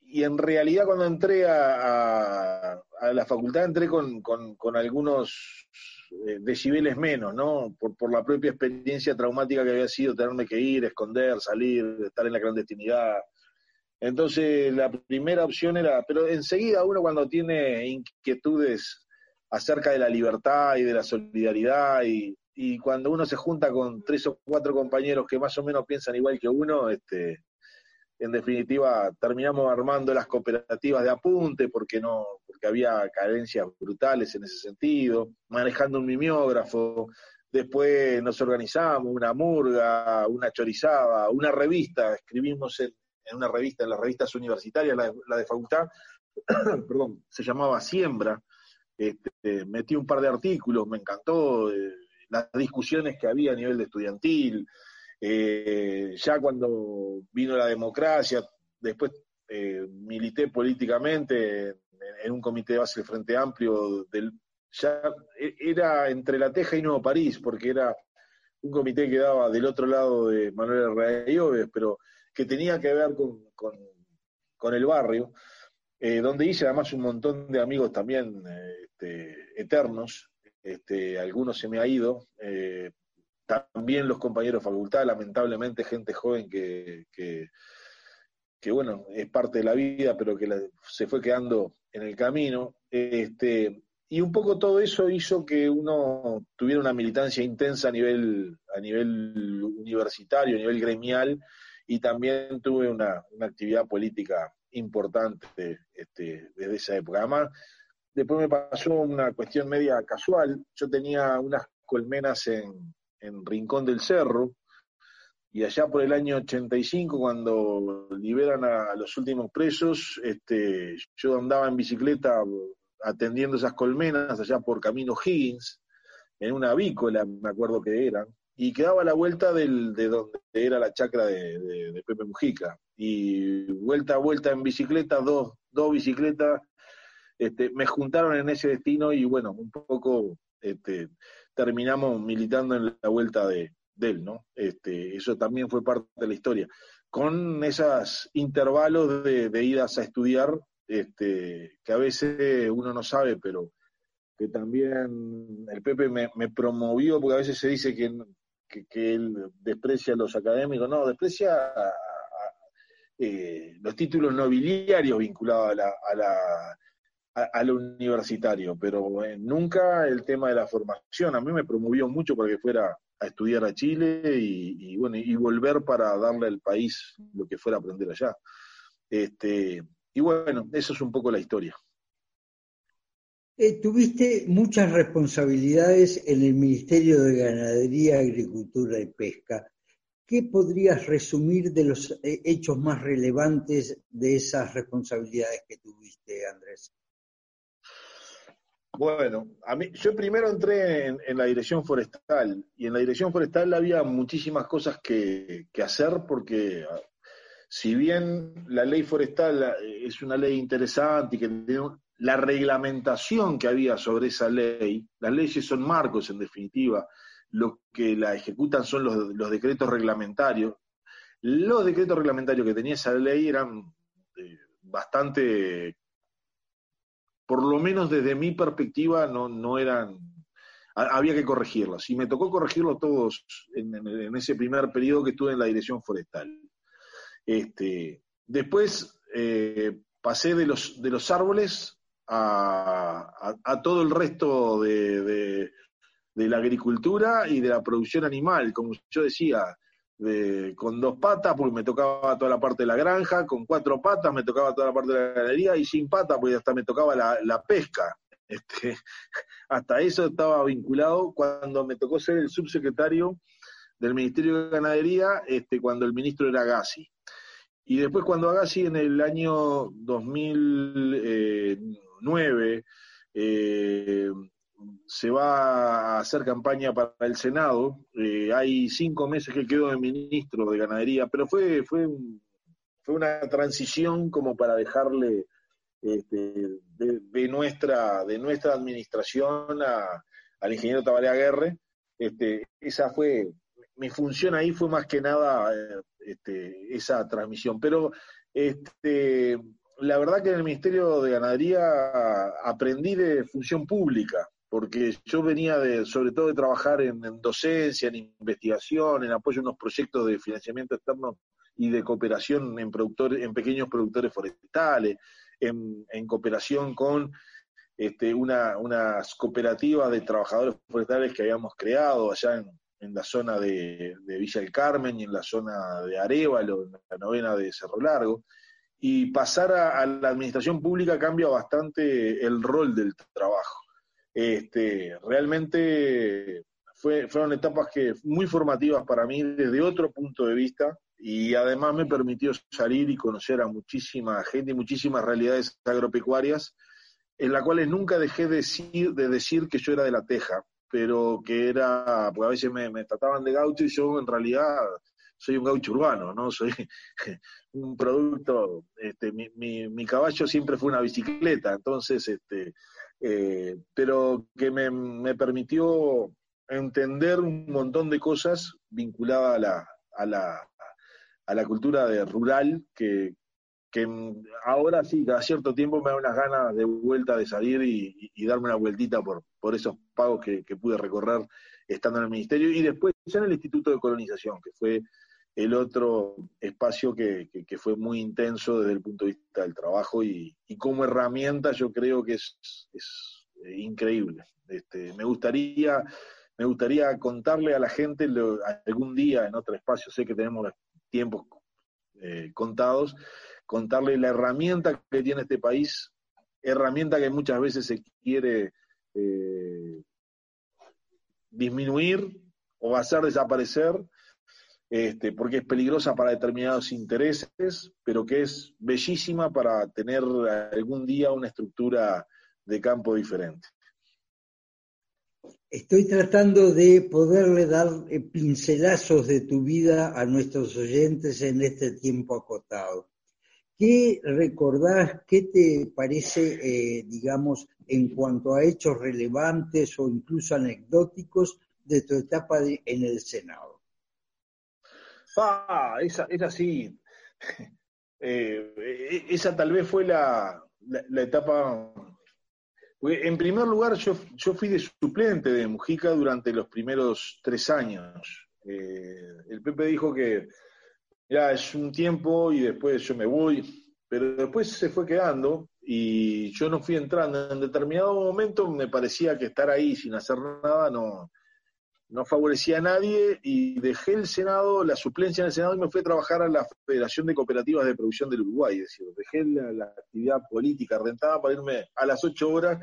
S5: y en realidad cuando entré a, a la facultad entré con, con, con algunos eh, decibeles menos, ¿no? Por, por, la propia experiencia traumática que había sido tenerme que ir, esconder, salir, estar en la clandestinidad. Entonces la primera opción era, pero enseguida uno cuando tiene inquietudes acerca de la libertad y de la solidaridad y, y cuando uno se junta con tres o cuatro compañeros que más o menos piensan igual que uno, este, en definitiva terminamos armando las cooperativas de apunte porque no porque había carencias brutales en ese sentido manejando un mimeógrafo después nos organizamos una murga una chorizada una revista escribimos en, una revista en las revistas universitarias la, la de facultad perdón se llamaba siembra este, metí un par de artículos me encantó eh, las discusiones que había a nivel estudiantil eh, ya cuando vino la democracia, después eh, milité políticamente en, un comité de base del Frente Amplio, del, ya e, era entre La Teja y Nuevo París, porque era un comité que daba del otro lado de Manuel Herrera pero que tenía que ver con, con, el barrio, eh, donde hice además un montón de amigos también este, eternos, este, algunos se me ha ido, eh, también los compañeros de facultad, lamentablemente gente joven que, que, bueno, es parte de la vida, pero que se fue quedando en el camino. Este, y un poco todo eso hizo que uno tuviera una militancia intensa a nivel, a nivel universitario, a nivel gremial, y también tuve una, una actividad política importante este, desde esa época. Además, después me pasó una cuestión media casual. Yo tenía unas colmenas en, en Rincón del Cerro, y allá por el año 85, cuando liberan a, los últimos presos, este, yo andaba en bicicleta atendiendo esas colmenas allá por Camino Higgins, en una avícola, me acuerdo que eran, y quedaba a la vuelta del, de donde era la chacra de, de- Pepe Mujica. Y vuelta a vuelta en bicicleta, dos, dos bicicletas, este, me juntaron en ese destino y bueno, un poco este, terminamos militando en la vuelta de, de él, ¿no? Este, eso también fue parte de la historia. Con esos intervalos de, de idas a estudiar, este, que a veces uno no sabe, pero que también el Pepe me, me promovió, porque a veces se dice que, que, él desprecia a los académicos, no, desprecia eh, los títulos nobiliarios vinculados a la, a la- universitario, pero eh, nunca el tema de la formación. A mí me promovió mucho para que fuera a estudiar a Chile y, bueno, y volver para darle al país lo que fuera a aprender allá. Este, y bueno, eso es un poco la historia.
S4: Eh, tuviste muchas responsabilidades en el Ministerio de Ganadería, Agricultura y Pesca. ¿Qué podrías resumir de los eh, hechos más relevantes de esas responsabilidades que tuviste, Andrés?
S5: Bueno, a mí, yo primero entré en, la dirección forestal y en la dirección forestal había muchísimas cosas que, hacer porque ah, si bien la ley forestal eh, es una ley interesante y que la reglamentación que había sobre esa ley, las leyes son marcos en definitiva, lo que la ejecutan son los, los decretos reglamentarios. Los decretos reglamentarios que tenía esa ley eran eh, bastante por lo menos desde mi perspectiva, no, no eran, ha- había que corregirlos. Y me tocó corregirlos todos en, ese primer periodo que estuve en la dirección forestal. Este, después eh, pasé de los, de los árboles a, todo el resto de- de la agricultura y de la producción animal, como yo decía, con dos patas, porque me tocaba toda la parte de la granja, con cuatro patas me tocaba toda la parte de la ganadería, y sin patas, porque hasta me tocaba la, la pesca. Este, hasta eso estaba vinculado cuando me tocó ser el subsecretario del Ministerio de Ganadería, este, cuando el ministro era Agassi. Y después cuando Agassi en el año 2009 eh, se va a hacer campaña para el Senado, eh, hay cinco meses que quedó de ministro de Ganadería, pero fue, fue, fue una transición como para dejarle este, de, de nuestra, de nuestra administración a- al ingeniero Tabaré Aguerre. Este, esa fue, mi función ahí fue más que nada eh, este, esa transmisión. Pero este, la verdad que en el Ministerio de Ganadería aprendí de función pública, porque yo venía de, sobre todo de trabajar en, en docencia, en investigación, en apoyo a unos proyectos de financiamiento externo y de cooperación en productores, en pequeños productores forestales, en, cooperación con este, una, unas cooperativas de trabajadores forestales que habíamos creado allá en, la zona de, Villa del Carmen y en la zona de Arevalo, en la novena de Cerro Largo. Y pasar a la administración pública cambia bastante el rol del trabajo. Este, realmente fue, fueron etapas que muy formativas para mí desde otro punto de vista y además me permitió salir y conocer a muchísima gente y muchísimas realidades agropecuarias en las cuales nunca dejé de decir, de decir que yo era de la teja, pero que era, porque a veces me, me trataban de gaucho y yo en realidad soy un gaucho urbano, ¿no? Soy un producto, este, mi, mi, mi caballo siempre fue una bicicleta, entonces, este, eh, pero que me, me permitió entender un montón de cosas vinculadas a la, a la, a la cultura de rural que, que ahora sí, cada cierto tiempo me da unas ganas de vuelta de salir y, y- darme una vueltita por, por esos pagos que, que pude recorrer estando en el ministerio y después en el Instituto de Colonización, que fue el otro espacio que, que- fue muy intenso desde el punto de vista del trabajo y, y como herramienta yo creo que es, es eh, increíble. Este, me gustaría me gustaría contarle a la gente algún día en otro espacio, sé que tenemos tiempos eh, contados, contarle la herramienta que tiene este país, herramienta que muchas veces se quiere eh, disminuir o hacer desaparecer, este, porque es peligrosa para determinados intereses, pero que es bellísima para tener algún día una estructura de campo diferente.
S4: Estoy tratando de poderle dar eh, pincelazos de tu vida a nuestros oyentes en este tiempo acotado. ¿Qué recordás, qué te parece, eh, digamos, en cuanto a hechos relevantes o incluso anecdóticos de tu etapa en el Senado?
S5: Ah, esa, esa sí. Eh, e- esa tal vez fue la, la- etapa. en primer lugar, yo, yo fui de suplente de Mujica durante los primeros tres años. Eh, el Pepe dijo que ya es un tiempo y después yo me voy, pero después se fue quedando y yo no fui entrando. En determinado momento me parecía que estar ahí sin hacer nada no, no favorecía a nadie y dejé el Senado, la suplencia en el Senado y me fui a trabajar a la Federación de Cooperativas de Producción del Uruguay. Es decir, dejé la, actividad política rentada para irme a las ocho horas,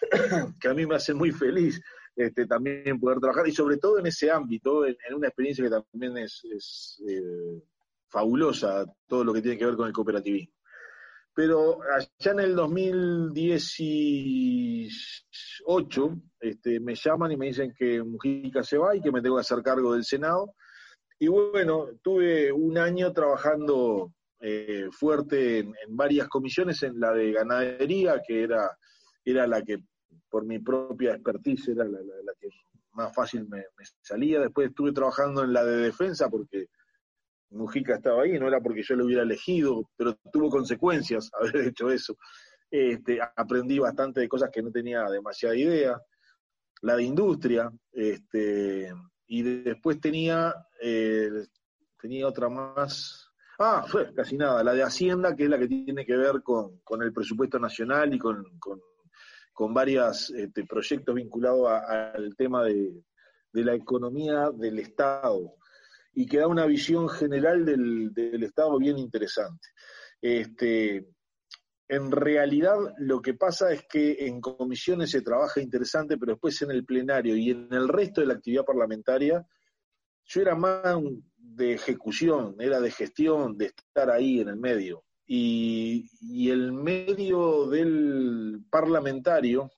S5: que a mí me hace muy feliz este, también poder trabajar y sobre todo en ese ámbito, en, una experiencia que también es, es, eh, fabulosa, todo lo que tiene que ver con el cooperativismo. Pero allá en el 2018 este, me llaman y me dicen que Mujica se va y que me tengo que hacer cargo del Senado. Y bueno, tuve un año trabajando eh, fuerte en, varias comisiones, en la de ganadería, que era, era la que por mi propia expertise era la que más fácil me, me salía. Después estuve trabajando en la de defensa porque Mujica estaba ahí, no era porque yo lo hubiera elegido, pero tuvo consecuencias haber hecho eso. Este, aprendí bastante de cosas que no tenía demasiada idea. La de industria, este, y de- después tenía, eh, tenía otra más. Ah, fue casi nada, la de Hacienda, que es la que tiene que ver con, con el presupuesto nacional y con, con, con varios este, proyectos vinculados al tema de, de la economía del Estado y que da una visión general del, Estado bien interesante. Este, en realidad lo que pasa es que en comisiones se trabaja interesante, pero después en el plenario y en el resto de la actividad parlamentaria, yo era más de ejecución, era de gestión, de estar ahí en el medio. Y, y el medio del parlamentario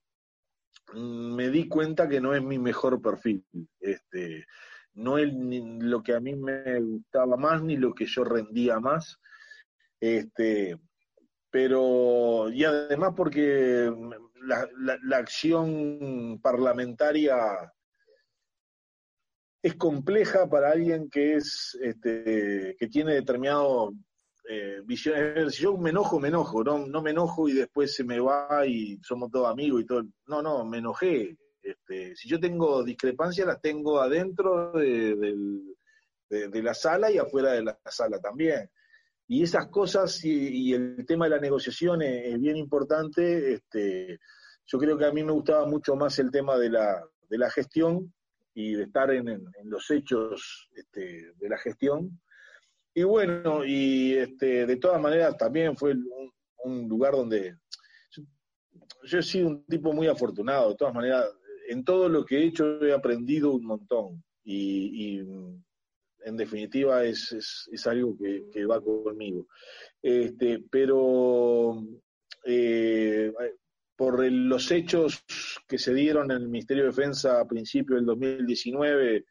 S5: me di cuenta que no es mi mejor perfil. Este, no es lo que a mí me gustaba más ni lo que yo rendía más. Este, pero, y además porque la, la- acción parlamentaria es compleja para alguien que es este, que tiene determinado eh, visión. Es decir, Si yo me enojo, me enojo, no, no me enojo y después se me va y somos todos amigos y todo. No, no, me enojé. Este, si yo tengo discrepancias, las tengo adentro de, la sala y afuera de la sala también. Y esas cosas y, el tema de la negociación es, bien importante. Este, yo creo que a mí me gustaba mucho más el tema de la, de la gestión y de estar en, en- en los hechos este, de la gestión. Y bueno, y este, de todas maneras también fue un, un lugar donde yo he sido un tipo muy afortunado, de todas maneras, en todo lo que he hecho he aprendido un montón. Y, y, en definitiva es, es, es algo que, que, va conmigo. Este, pero eh, por el, los hechos que se dieron en el Ministerio de Defensa a principios del 2019,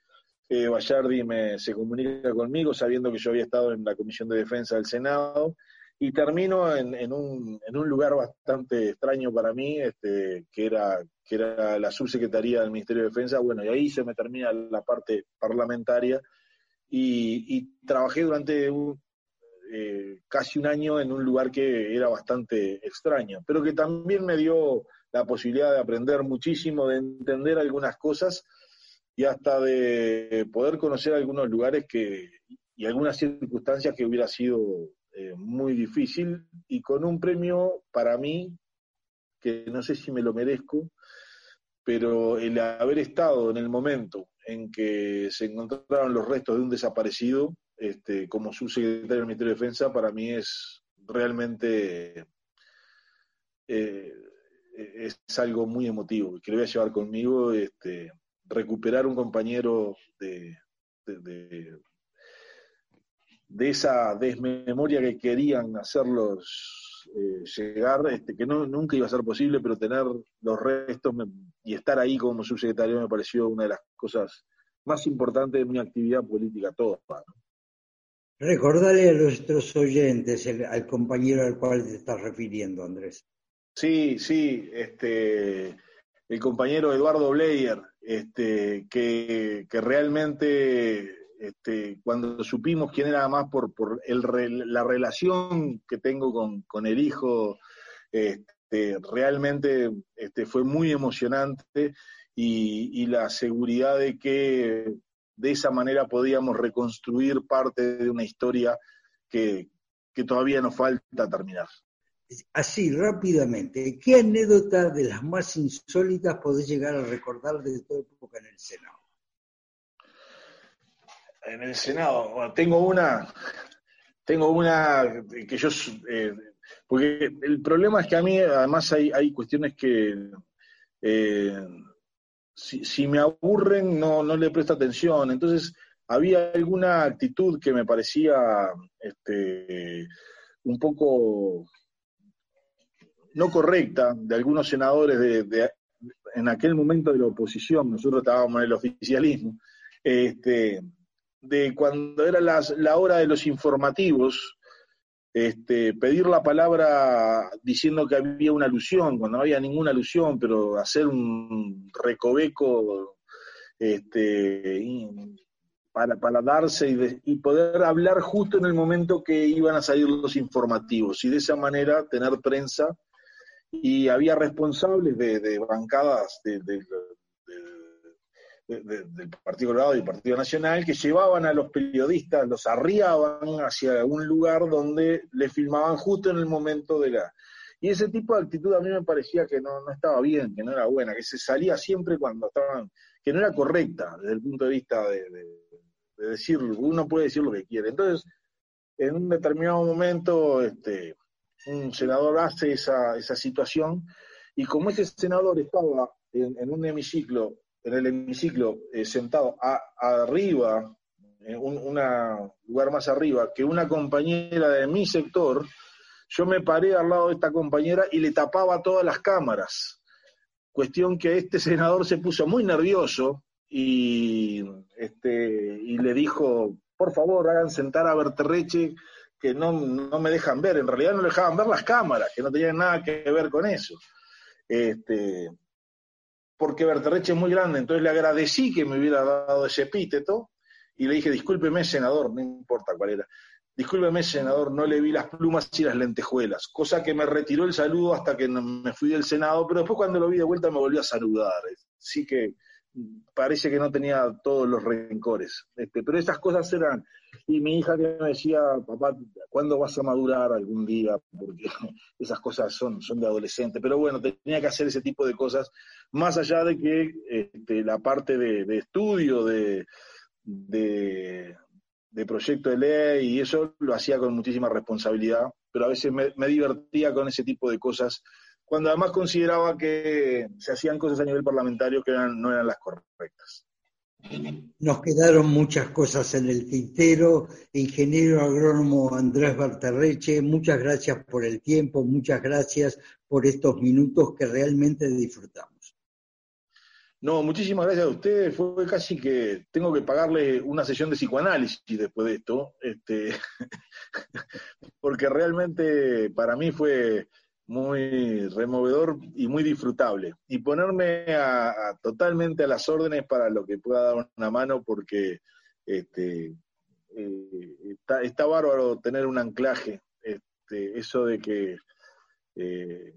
S5: eh, Bayardi me, se comunica conmigo sabiendo que yo había estado en la Comisión de Defensa del Senado y termino en, en, un, en un lugar bastante extraño para mí, este, que, era, que era la subsecretaría del Ministerio de Defensa. Bueno, y ahí se me termina la parte parlamentaria y, trabajé durante eh, casi un año en un lugar que era bastante extraño, pero que también me dio la posibilidad de aprender muchísimo, de entender algunas cosas y hasta de poder conocer algunos lugares que y algunas circunstancias que hubiera sido eh, muy difícil y con un premio para mí que no sé si me lo merezco, pero el haber estado en el momento en que se encontraron los restos de un desaparecido, este, como subsecretario del Ministerio de Defensa, para mí es realmente eh, es algo muy emotivo, que lo voy a llevar conmigo, este, recuperar un compañero de, de, de, esa desmemoria que querían hacer los, eh, llegar, este, que no, nunca iba a ser posible, pero tener los restos me- y estar ahí como subsecretario me pareció una de las cosas más importantes de mi actividad política toda. ¿no?
S4: Recordale a nuestros oyentes el- al compañero al cual te estás refiriendo, Andrés.
S5: Sí, sí, este, el compañero Eduardo Bleyer, este, que, que realmente este, cuando supimos quién era más por, la relación que tengo con, el hijo, este, realmente este, fue muy emocionante y, la seguridad de que de esa manera podíamos reconstruir parte de una historia que, que todavía nos falta terminar.
S4: Así, rápidamente, ¿qué anécdota de las más insólitas podés llegar a recordar de tu época en el Senado?
S5: En el Senado, tengo una, tengo una que yo, eh, porque el problema es que a mí además hay, hay cuestiones que eh, si, si me aburren no, no le presto atención, entonces había alguna actitud que me parecía este, un poco no correcta de algunos senadores de- en aquel momento de la oposición, nosotros estábamos en el oficialismo, este, de cuando era las- la hora de los informativos, este, pedir la palabra diciendo que había una alusión, cuando no había ninguna alusión, pero hacer un recoveco este, para, para darse y, de- y poder hablar justo en el momento que iban a salir los informativos. Y de esa manera tener prensa y había responsables de, de bancadas de- de- de- del Partido Colorado y del Partido Nacional que llevaban a los periodistas, los arriaban hacia un lugar donde le filmaban justo en el momento de la... Y ese tipo de actitud a mí me parecía que no, no estaba bien, que no era buena, que se salía siempre cuando estaban, que no era correcta desde el punto de vista de, de- de decir, uno puede decir lo que quiere. Entonces, en un determinado momento, este, un senador hace esa, esa situación y como ese senador estaba en un hemiciclo, en el hemiciclo eh, sentado arriba, en un una lugar más arriba, que una compañera de mi sector, yo me paré al lado de esta compañera y le tapaba todas las cámaras. Cuestión que este senador se puso muy nervioso y, este, le dijo, por favor, hagan sentar a Berterreche, que no, no me dejan ver. En realidad no le dejaban ver las cámaras, que no tenían nada que ver con eso. Este, porque Berterreche es muy grande, entonces le agradecí que me hubiera dado ese epíteto y le dije, discúlpeme, senador, no importa cuál era. Discúlpeme, senador, no le vi las plumas y las lentejuelas, cosa que me retiró el saludo hasta que me fui del Senado, pero después cuando lo vi de vuelta me volvió a saludar. Sí que parece que no tenía todos los rencores. Este, pero esas cosas eran, y mi hija que me decía, papá, ¿cuándo vas a madurar algún día? Porque esas cosas son, son de adolescente. Pero bueno, tenía que hacer ese tipo de cosas, más allá de que este, la parte de, de estudio, de, de, de proyecto de ley y eso lo hacía con muchísima responsabilidad, pero a veces me, me divertía con ese tipo de cosas, cuando además consideraba que se hacían cosas a nivel parlamentario que eran- no eran las correctas.
S4: Nos quedaron muchas cosas en el tintero. Ingeniero agrónomo Andrés Berterreche, muchas gracias por el tiempo, muchas gracias por estos minutos que realmente disfrutamos.
S5: No, muchísimas gracias a ustedes. Fue casi que tengo que pagarle una sesión de psicoanálisis después de esto, este, porque realmente para mí fue muy removedor y muy disfrutable. Y ponerme a, totalmente a las órdenes para lo que pueda dar una mano, porque este, eh, está, está bárbaro tener un anclaje, este, eso de que eh,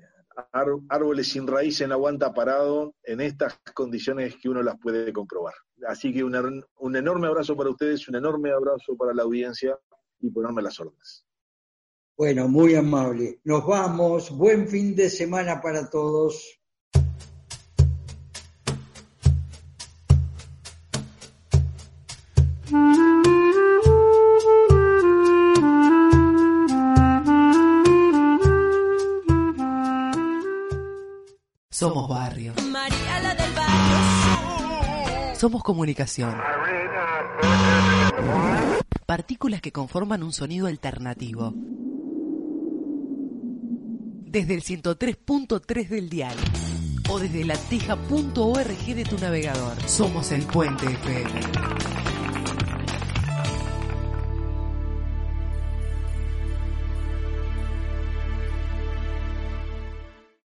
S5: árboles sin raíz en aguanta parado en estas condiciones que uno las puede comprobar. Así que un, un enorme abrazo para ustedes, un enorme abrazo para la audiencia y ponerme las órdenes.
S4: Bueno, muy amable. Nos vamos. Buen fin de semana para todos.
S6: Somos barrio.
S7: María la del barrio.
S6: Somos comunicación. Partículas que conforman un sonido alternativo. Desde el 103.3 del dial o desde latija.org de tu navegador. Somos el Puente FM.